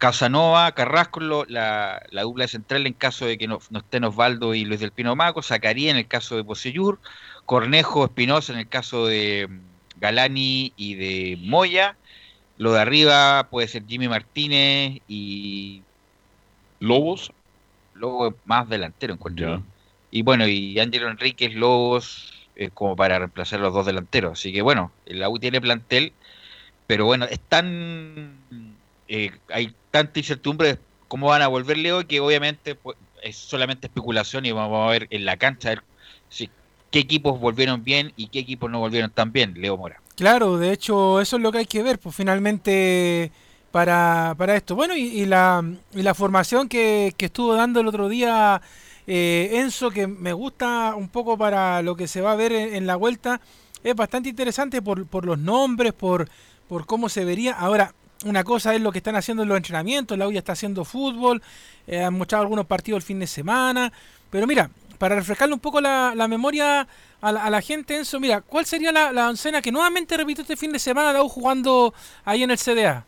Casanova, Carrasco, la, la dupla central en caso de que no, estén Osvaldo y Luis del Pino Maco, Zacarías en el caso de Poseyur, Cornejo, Espinosa en el caso de mm, Galani y de Moya, lo de arriba puede ser Jimmy Martínez y Lobos. Lobos más delantero en Y bueno, y Ángelo Enríquez, Lobos, es como para reemplazar los dos delanteros. Así que bueno, el AU tiene plantel, pero bueno, están eh, hay tanta incertidumbre de cómo van a volver Leo que obviamente pues, es solamente especulación y vamos a ver en la cancha qué equipos volvieron bien y qué equipos no volvieron tan bien, Leo Mora. Claro, de hecho eso es lo que hay que ver, pues finalmente para, para esto. Bueno, y, la, y la formación que, que, estuvo dando el otro día eh, Enzo, que me gusta un poco para lo que se va a ver en, la vuelta, es bastante interesante por, por los nombres, por, por cómo se vería. Ahora, una cosa es lo que están haciendo en los entrenamientos, la U está haciendo fútbol, eh, han mostrado algunos partidos el fin de semana, pero mira, para refrescarle un poco la, memoria a la, gente, Enzo, mira, ¿cuál sería la, la, oncena que nuevamente repito este fin de semana la U jugando ahí en el CDA?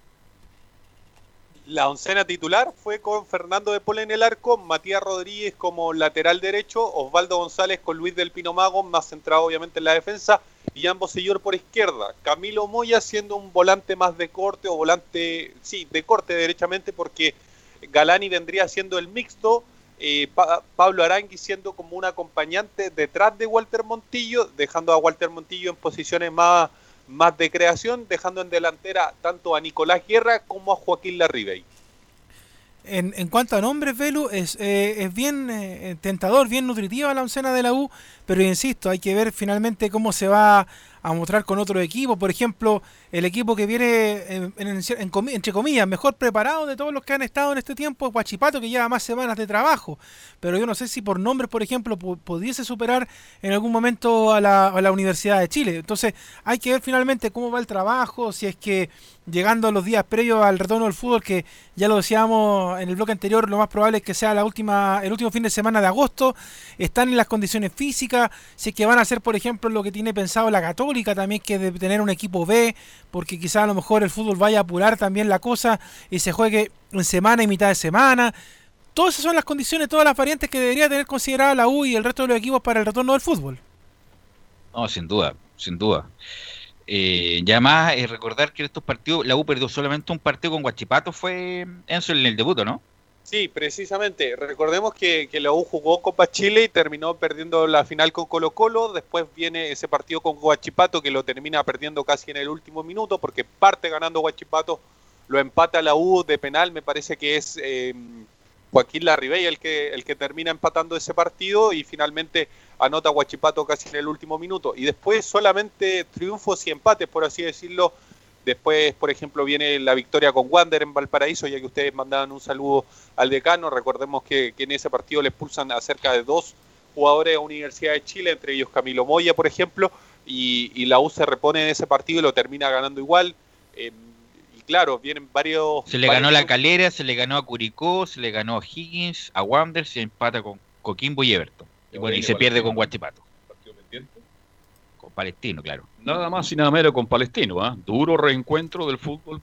La oncena titular fue con Fernando de Pola en el arco, Matías Rodríguez como lateral derecho, Osvaldo González con Luis del Pino Mago, más centrado obviamente en la defensa, y ambos señor por izquierda. Camilo Moya siendo un volante más de corte o volante, sí, de corte derechamente porque Galani vendría siendo el mixto, eh, Pablo Arangui siendo como un acompañante detrás de Walter Montillo, dejando a Walter Montillo en posiciones más, más de creación, dejando en delantera tanto a Nicolás Guerra como a Joaquín Larribey. En, en, cuanto a nombres, Velu, es, eh, es bien eh, tentador, bien nutritiva la oncena de la U, pero insisto, hay que ver finalmente cómo se va a mostrar con otro equipo. Por ejemplo, el equipo que viene, entre comillas, mejor preparado de todos los que han estado en este tiempo es Guachipato, que lleva más semanas de trabajo. Pero yo no sé si por nombres, por ejemplo, pu- pudiese superar en algún momento a la, a la Universidad de Chile. Entonces, hay que ver finalmente cómo va el trabajo, si es que llegando a los días previos al retorno del fútbol, que ya lo decíamos en el bloque anterior, lo más probable es que sea la última, el último fin de semana de agosto, están en las condiciones físicas, si es que van a hacer, por ejemplo, lo que tiene pensado la Católica también, que de tener un equipo B, porque quizá a lo mejor el fútbol vaya a apurar también la cosa y se juegue en semana y mitad de semana. Todas esas son las condiciones, todas las variantes que debería tener considerada la U y el resto de los equipos para el retorno del fútbol. No, sin duda, sin duda. Eh, ya más eh, recordar que en estos partidos, la U perdió solamente un partido con Guachipato, fue Enzo en el debut, ¿no? Sí, precisamente. Recordemos que, la U jugó Copa Chile y terminó perdiendo la final con Colo Colo. Después viene ese partido con Guachipato que lo termina perdiendo casi en el último minuto porque parte ganando Guachipato, lo empata la U de penal. Me parece que es eh, Joaquín Larribey el que, el que termina empatando ese partido y finalmente anota Guachipato casi en el último minuto. Y después solamente triunfos y empates, por así decirlo. Después, por ejemplo, viene la victoria con Wander en Valparaíso, ya que ustedes mandaban un saludo al decano. Recordemos que, que en ese partido le expulsan a cerca de dos jugadores a Universidad de Chile, entre ellos Camilo Moya, por ejemplo, y, y la U se repone en ese partido y lo termina ganando igual. Eh, y claro, vienen varios... Se le varios ganó la Calera, se le ganó a Curicó, se le ganó a Higgins, a Wander, se empata con Coquimbo y Everton. Y, bueno, y se pierde con Guachipato. Palestino, claro. Nada más y nada menos con Palestino, ¿ah? Duro reencuentro del fútbol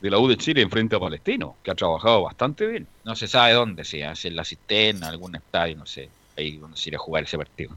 de la U de Chile en frente a Palestino, que ha trabajado bastante bien. No se sabe dónde, si hace en la cisterna, algún estadio, no sé, ahí donde se irá a jugar ese partido.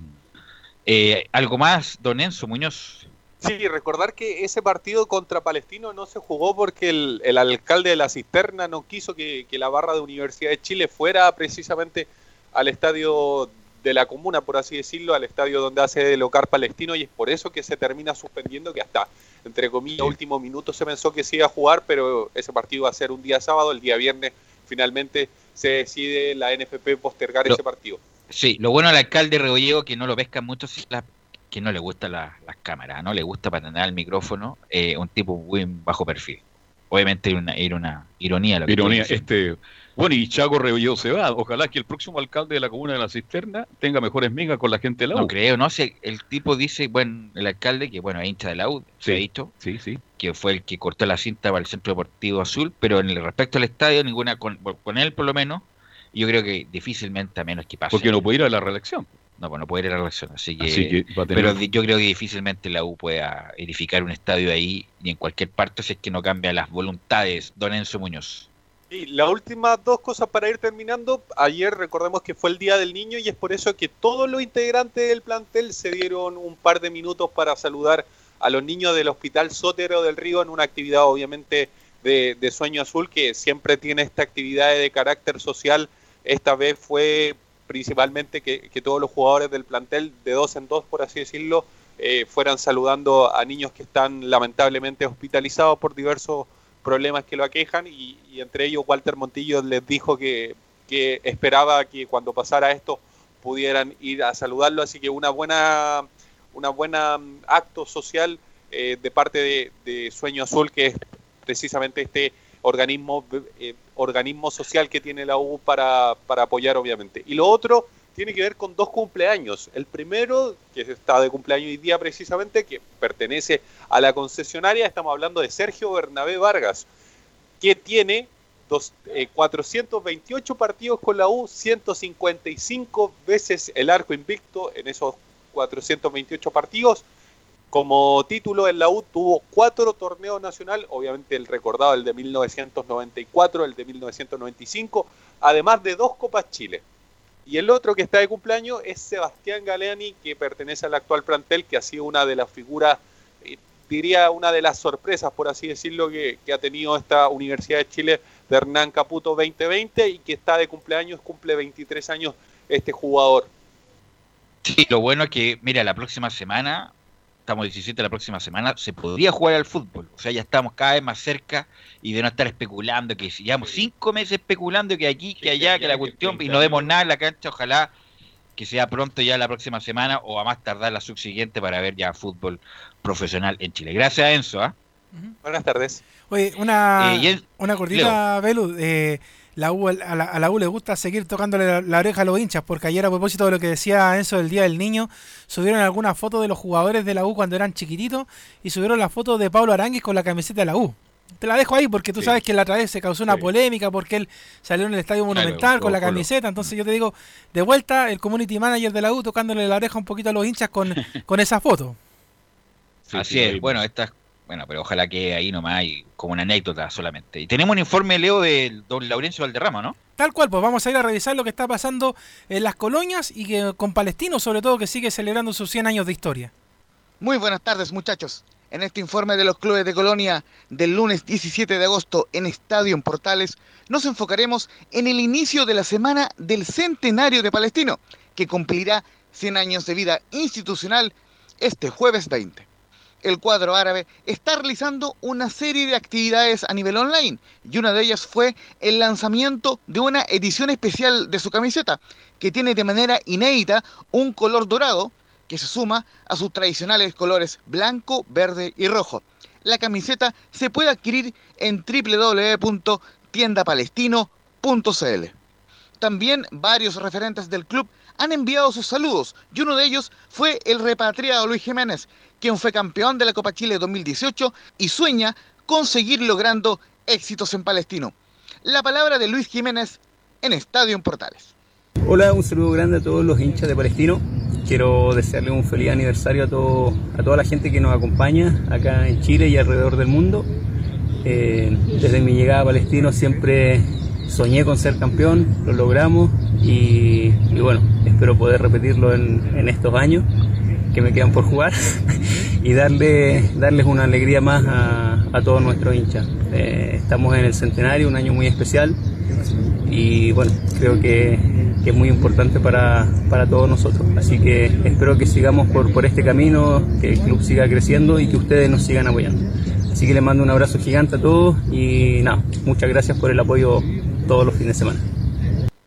Eh, ¿Algo más, don Enzo Muñoz? Sí, recordar que ese partido contra Palestino no se jugó porque el, el alcalde de la cisterna no quiso que, que la barra de Universidad de Chile fuera precisamente al estadio de la comuna, por así decirlo, al estadio donde hace de local palestino y es por eso que se termina suspendiendo que hasta, entre comillas, último minuto se pensó que se iba a jugar, pero ese partido va a ser un día sábado, el día viernes finalmente se decide la NFP postergar Lo- ese partido. Sí, lo bueno al alcalde Rebollego que no lo pescan mucho, es la- que no le gusta la- las cámaras, no le gusta patentar el micrófono, eh, un tipo muy bajo perfil. Obviamente era una, era una ironía lo que Ironía, este, bueno, y Chago Rebelló se va. Ojalá que el próximo alcalde de la comuna de la Cisterna tenga mejores migas con la gente de la U. No creo, no sé, el tipo dice, bueno, el alcalde, que bueno, es hincha de la U, se ha dicho, sí, sí. que fue el que cortó la cinta para el Centro Deportivo Azul, pero en el respecto al estadio, ninguna, con, con él por lo menos, yo creo que difícilmente, a menos que pase. Porque no puede ir a la reelección. No, pues no puede ir a la elección, así que, Así tener- pero yo creo que difícilmente la U pueda edificar un estadio ahí, ni en cualquier parte, si es que no cambia las voluntades, don Enzo Muñoz. Y las últimas dos cosas para ir terminando. Ayer recordemos que fue el Día del Niño y es por eso que todos los integrantes del plantel se dieron un par de minutos para saludar a los niños del Hospital Sotero del Río en una actividad obviamente de, de Sueño Azul que siempre tiene esta actividad de carácter social. Esta vez fue principalmente que, que todos los jugadores del plantel, de dos en dos por así decirlo, eh, fueran saludando a niños que están lamentablemente hospitalizados por diversos problemas que lo aquejan y, entre ellos Walter Montillo les dijo que, que esperaba que cuando pasara esto pudieran ir a saludarlo, así que una buena una buena mm, acto social eh, de parte de, de Sueño Azul, que es precisamente este organismo eh, organismo social que tiene la U para, para apoyar obviamente. Y lo otro tiene que ver con dos cumpleaños. El primero, que está de cumpleaños hoy día precisamente, que pertenece a la concesionaria, estamos hablando de Sergio Bernabé Vargas, que tiene dos, eh, 428 partidos con la U, 155 veces el arco invicto en esos 428 partidos. Como título en la U tuvo cuatro torneos nacional, obviamente el recordado, el de 1994, el de 1995, además de dos Copas Chile. Y el otro que está de cumpleaños es Sebastián Galeani, que pertenece al actual plantel, que ha sido una de las figuras, eh, diría una de las sorpresas, por así decirlo, que, que ha tenido esta Universidad de Chile de Hernán Caputo 2020 y que está de cumpleaños, cumple 23 años este jugador. Sí, lo bueno es que, mira, la próxima semana, estamos 17 la próxima semana, se podría jugar al fútbol. O sea, ya estamos cada vez más cerca y de no estar especulando, que si llevamos cinco meses especulando que aquí, que allá, que la cuestión, y no vemos nada en la cancha, ojalá que sea pronto ya la próxima semana o a más tardar la subsiguiente para ver ya fútbol profesional en Chile. Gracias, Enzo. ¿ah? Buenas tardes. Oye, una, Eh, el- una cortita, Belu. eh, la U, a, la, a la U le gusta seguir tocándole la, la oreja a los hinchas, porque ayer a propósito de lo que decía Enzo del Día del Niño, subieron algunas fotos de los jugadores de la U cuando eran chiquititos y subieron la foto de Pablo Aranguis con la camiseta de la U. Te la dejo ahí porque tú Sí. sabes que la otra vez se causó una Sí. polémica porque él salió en el Estadio Claro, Monumental con la camiseta. Entonces yo te digo, de vuelta, el community manager de la U tocándole la oreja un poquito a los hinchas con, con esa foto. Sí, Así sí, es, bueno, estas, bueno, pero ojalá que ahí nomás y como una anécdota solamente. Y tenemos un informe, Leo, del don Laurencio Valderrama, ¿no? Tal cual, pues vamos a ir a revisar lo que está pasando en las colonias y que con Palestino, sobre todo, que sigue celebrando sus 100 años de historia. Muy buenas tardes muchachos. En este informe de los clubes de Colonia del lunes 17 de agosto en Estadio en Portales, nos enfocaremos en el inicio de la semana del centenario de Palestino, que cumplirá 100 años de vida institucional este jueves 20. El cuadro árabe está realizando una serie de actividades a nivel online y una de ellas fue el lanzamiento de una edición especial de su camiseta, que tiene de manera inédita un color dorado que se suma a sus tradicionales colores blanco, verde y rojo. La camiseta se puede adquirir en www.tiendapalestino.cl. También varios referentes del club han enviado sus saludos y uno de ellos fue el repatriado Luis Jiménez, quien fue campeón de la Copa Chile 2018 y sueña con seguir logrando éxitos en Palestino. La palabra de Luis Jiménez en Estadio en Portales. Hola, un saludo grande a todos los hinchas de Palestino. Quiero desearle un feliz aniversario a, todo, a toda la gente que nos acompaña acá en Chile y alrededor del mundo. Eh, desde mi llegada a Palestino siempre soñé con ser campeón, lo logramos y, bueno, espero poder repetirlo en, estos años que me quedan por jugar y darle, darles una alegría más a, a todos nuestros hinchas. Eh, estamos en el centenario, un año muy especial y bueno, creo que, que es muy importante para, para todos nosotros. Así que espero que sigamos por, por este camino, que el club siga creciendo y que ustedes nos sigan apoyando. Así que les mando un abrazo gigante a todos y nada, muchas gracias por el apoyo todos los fines de semana.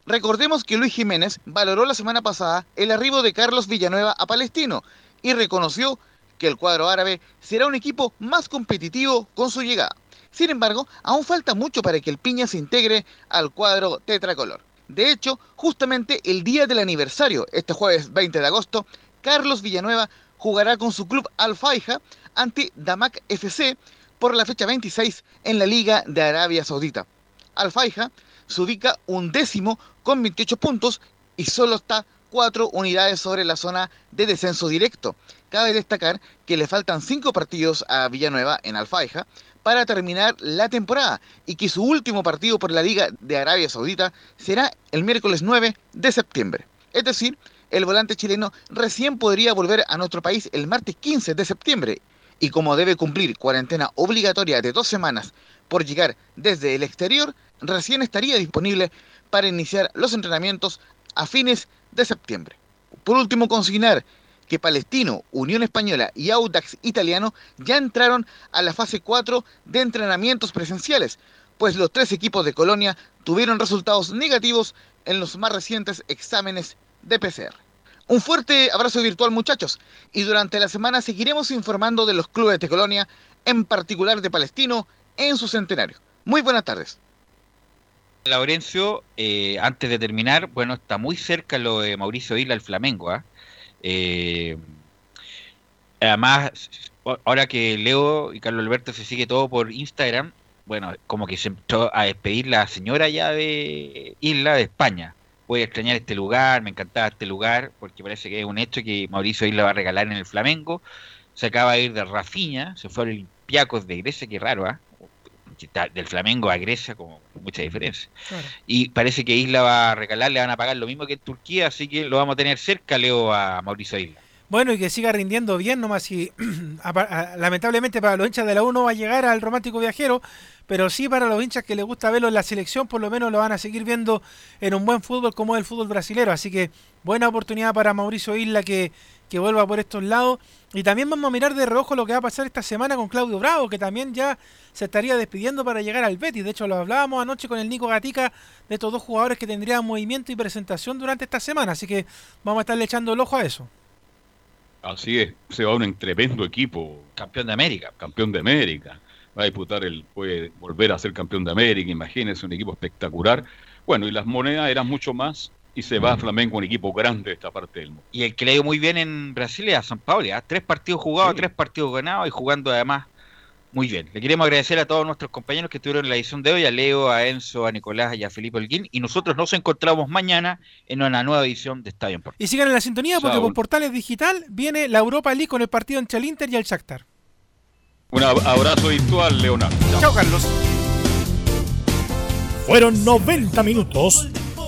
Recordemos que Luis Jiménez valoró la semana pasada el arribo de Carlos Villanueva a Palestino y reconoció que el cuadro árabe será un equipo más competitivo con su llegada. Sin embargo, aún falta mucho para que el Piña se integre al cuadro tetracolor. De hecho, justamente el día del aniversario, este jueves 20 de agosto, Carlos Villanueva jugará con su club Al-Faiha ante Damak FC por la fecha 26 en la Liga de Arabia Saudita. Al-Faiha se ubica un décimo con 28 puntos y solo está cuatro unidades sobre la zona de descenso directo. Cabe destacar que le faltan cinco partidos a Villanueva en Al-Faiha para terminar la temporada y que su último partido por la Liga de Arabia Saudita será el miércoles 9 de septiembre. Es decir, el volante chileno recién podría volver a nuestro país el martes 15 de septiembre y como debe cumplir cuarentena obligatoria de dos semanas por llegar desde el exterior, recién estaría disponible para iniciar los entrenamientos a fines de septiembre. Por último, consignar que Palestino, Unión Española y Audax Italiano ya entraron a la fase 4 de entrenamientos presenciales, pues los tres equipos de Colonia tuvieron resultados negativos en los más recientes exámenes de PCR. Un fuerte abrazo virtual muchachos y durante la semana seguiremos informando de los clubes de Colonia, en particular de Palestino, en su centenario. Muy buenas tardes. Laurencio, eh, antes de terminar, bueno, está muy cerca lo de Mauricio Isla, el Flamengo. ¿ah? Eh, además, ahora que Leo y Carlos Alberto se sigue todo por Instagram, bueno, como que se empezó a despedir la señora ya de Isla de España. Voy a extrañar este lugar, me encantaba este lugar, porque parece que es un hecho que Mauricio Isla va a regalar en el Flamengo. Se acaba de ir de Rafiña, se fue al Olympiacos de Grecia, qué raro, ¿ah? Del Flamengo a Grecia, como mucha diferencia. Claro. Y parece que Isla va a regalar, le van a pagar lo mismo que en Turquía, así que lo vamos a tener cerca, Leo, a Mauricio Isla. Bueno, y que siga rindiendo bien, nomás y lamentablemente para los hinchas de la U no va a llegar al romántico viajero, pero sí para los hinchas que les gusta verlo en la selección, por lo menos lo van a seguir viendo en un buen fútbol como es el fútbol brasilero. Así que buena oportunidad para Mauricio Isla que, que vuelva por estos lados. Y también vamos a mirar de reojo lo que va a pasar esta semana con Claudio Bravo, que también ya se estaría despidiendo para llegar al Betis. De hecho, lo hablábamos anoche con el Nico Gatica de estos dos jugadores que tendrían movimiento y presentación durante esta semana. Así que vamos a estarle echando el ojo a eso. Así es, se va un tremendo equipo. Campeón de América. Campeón de América. va a disputar el, puede volver a ser campeón de América, imagínense, un equipo espectacular. Bueno, y las monedas eran mucho más y se va a Flamengo, un equipo grande de esta parte del mundo. Y el que le ha ido muy bien en Brasil es a San Pablo, ¿ah? tres partidos jugados, tres partidos ganados y jugando además muy bien. Le queremos agradecer a todos nuestros compañeros que estuvieron en la edición de hoy, a Leo, a Enzo, a Nicolás y a Felipe Holguín. Y nosotros nos encontramos mañana en una nueva edición de Estadio Portales. Y sigan en la sintonía porque por Portales Digital viene la Europa League con el partido entre el Inter y el Shakhtar. Un abrazo virtual, Leonardo. Chao, Carlos. Fueron 90 minutos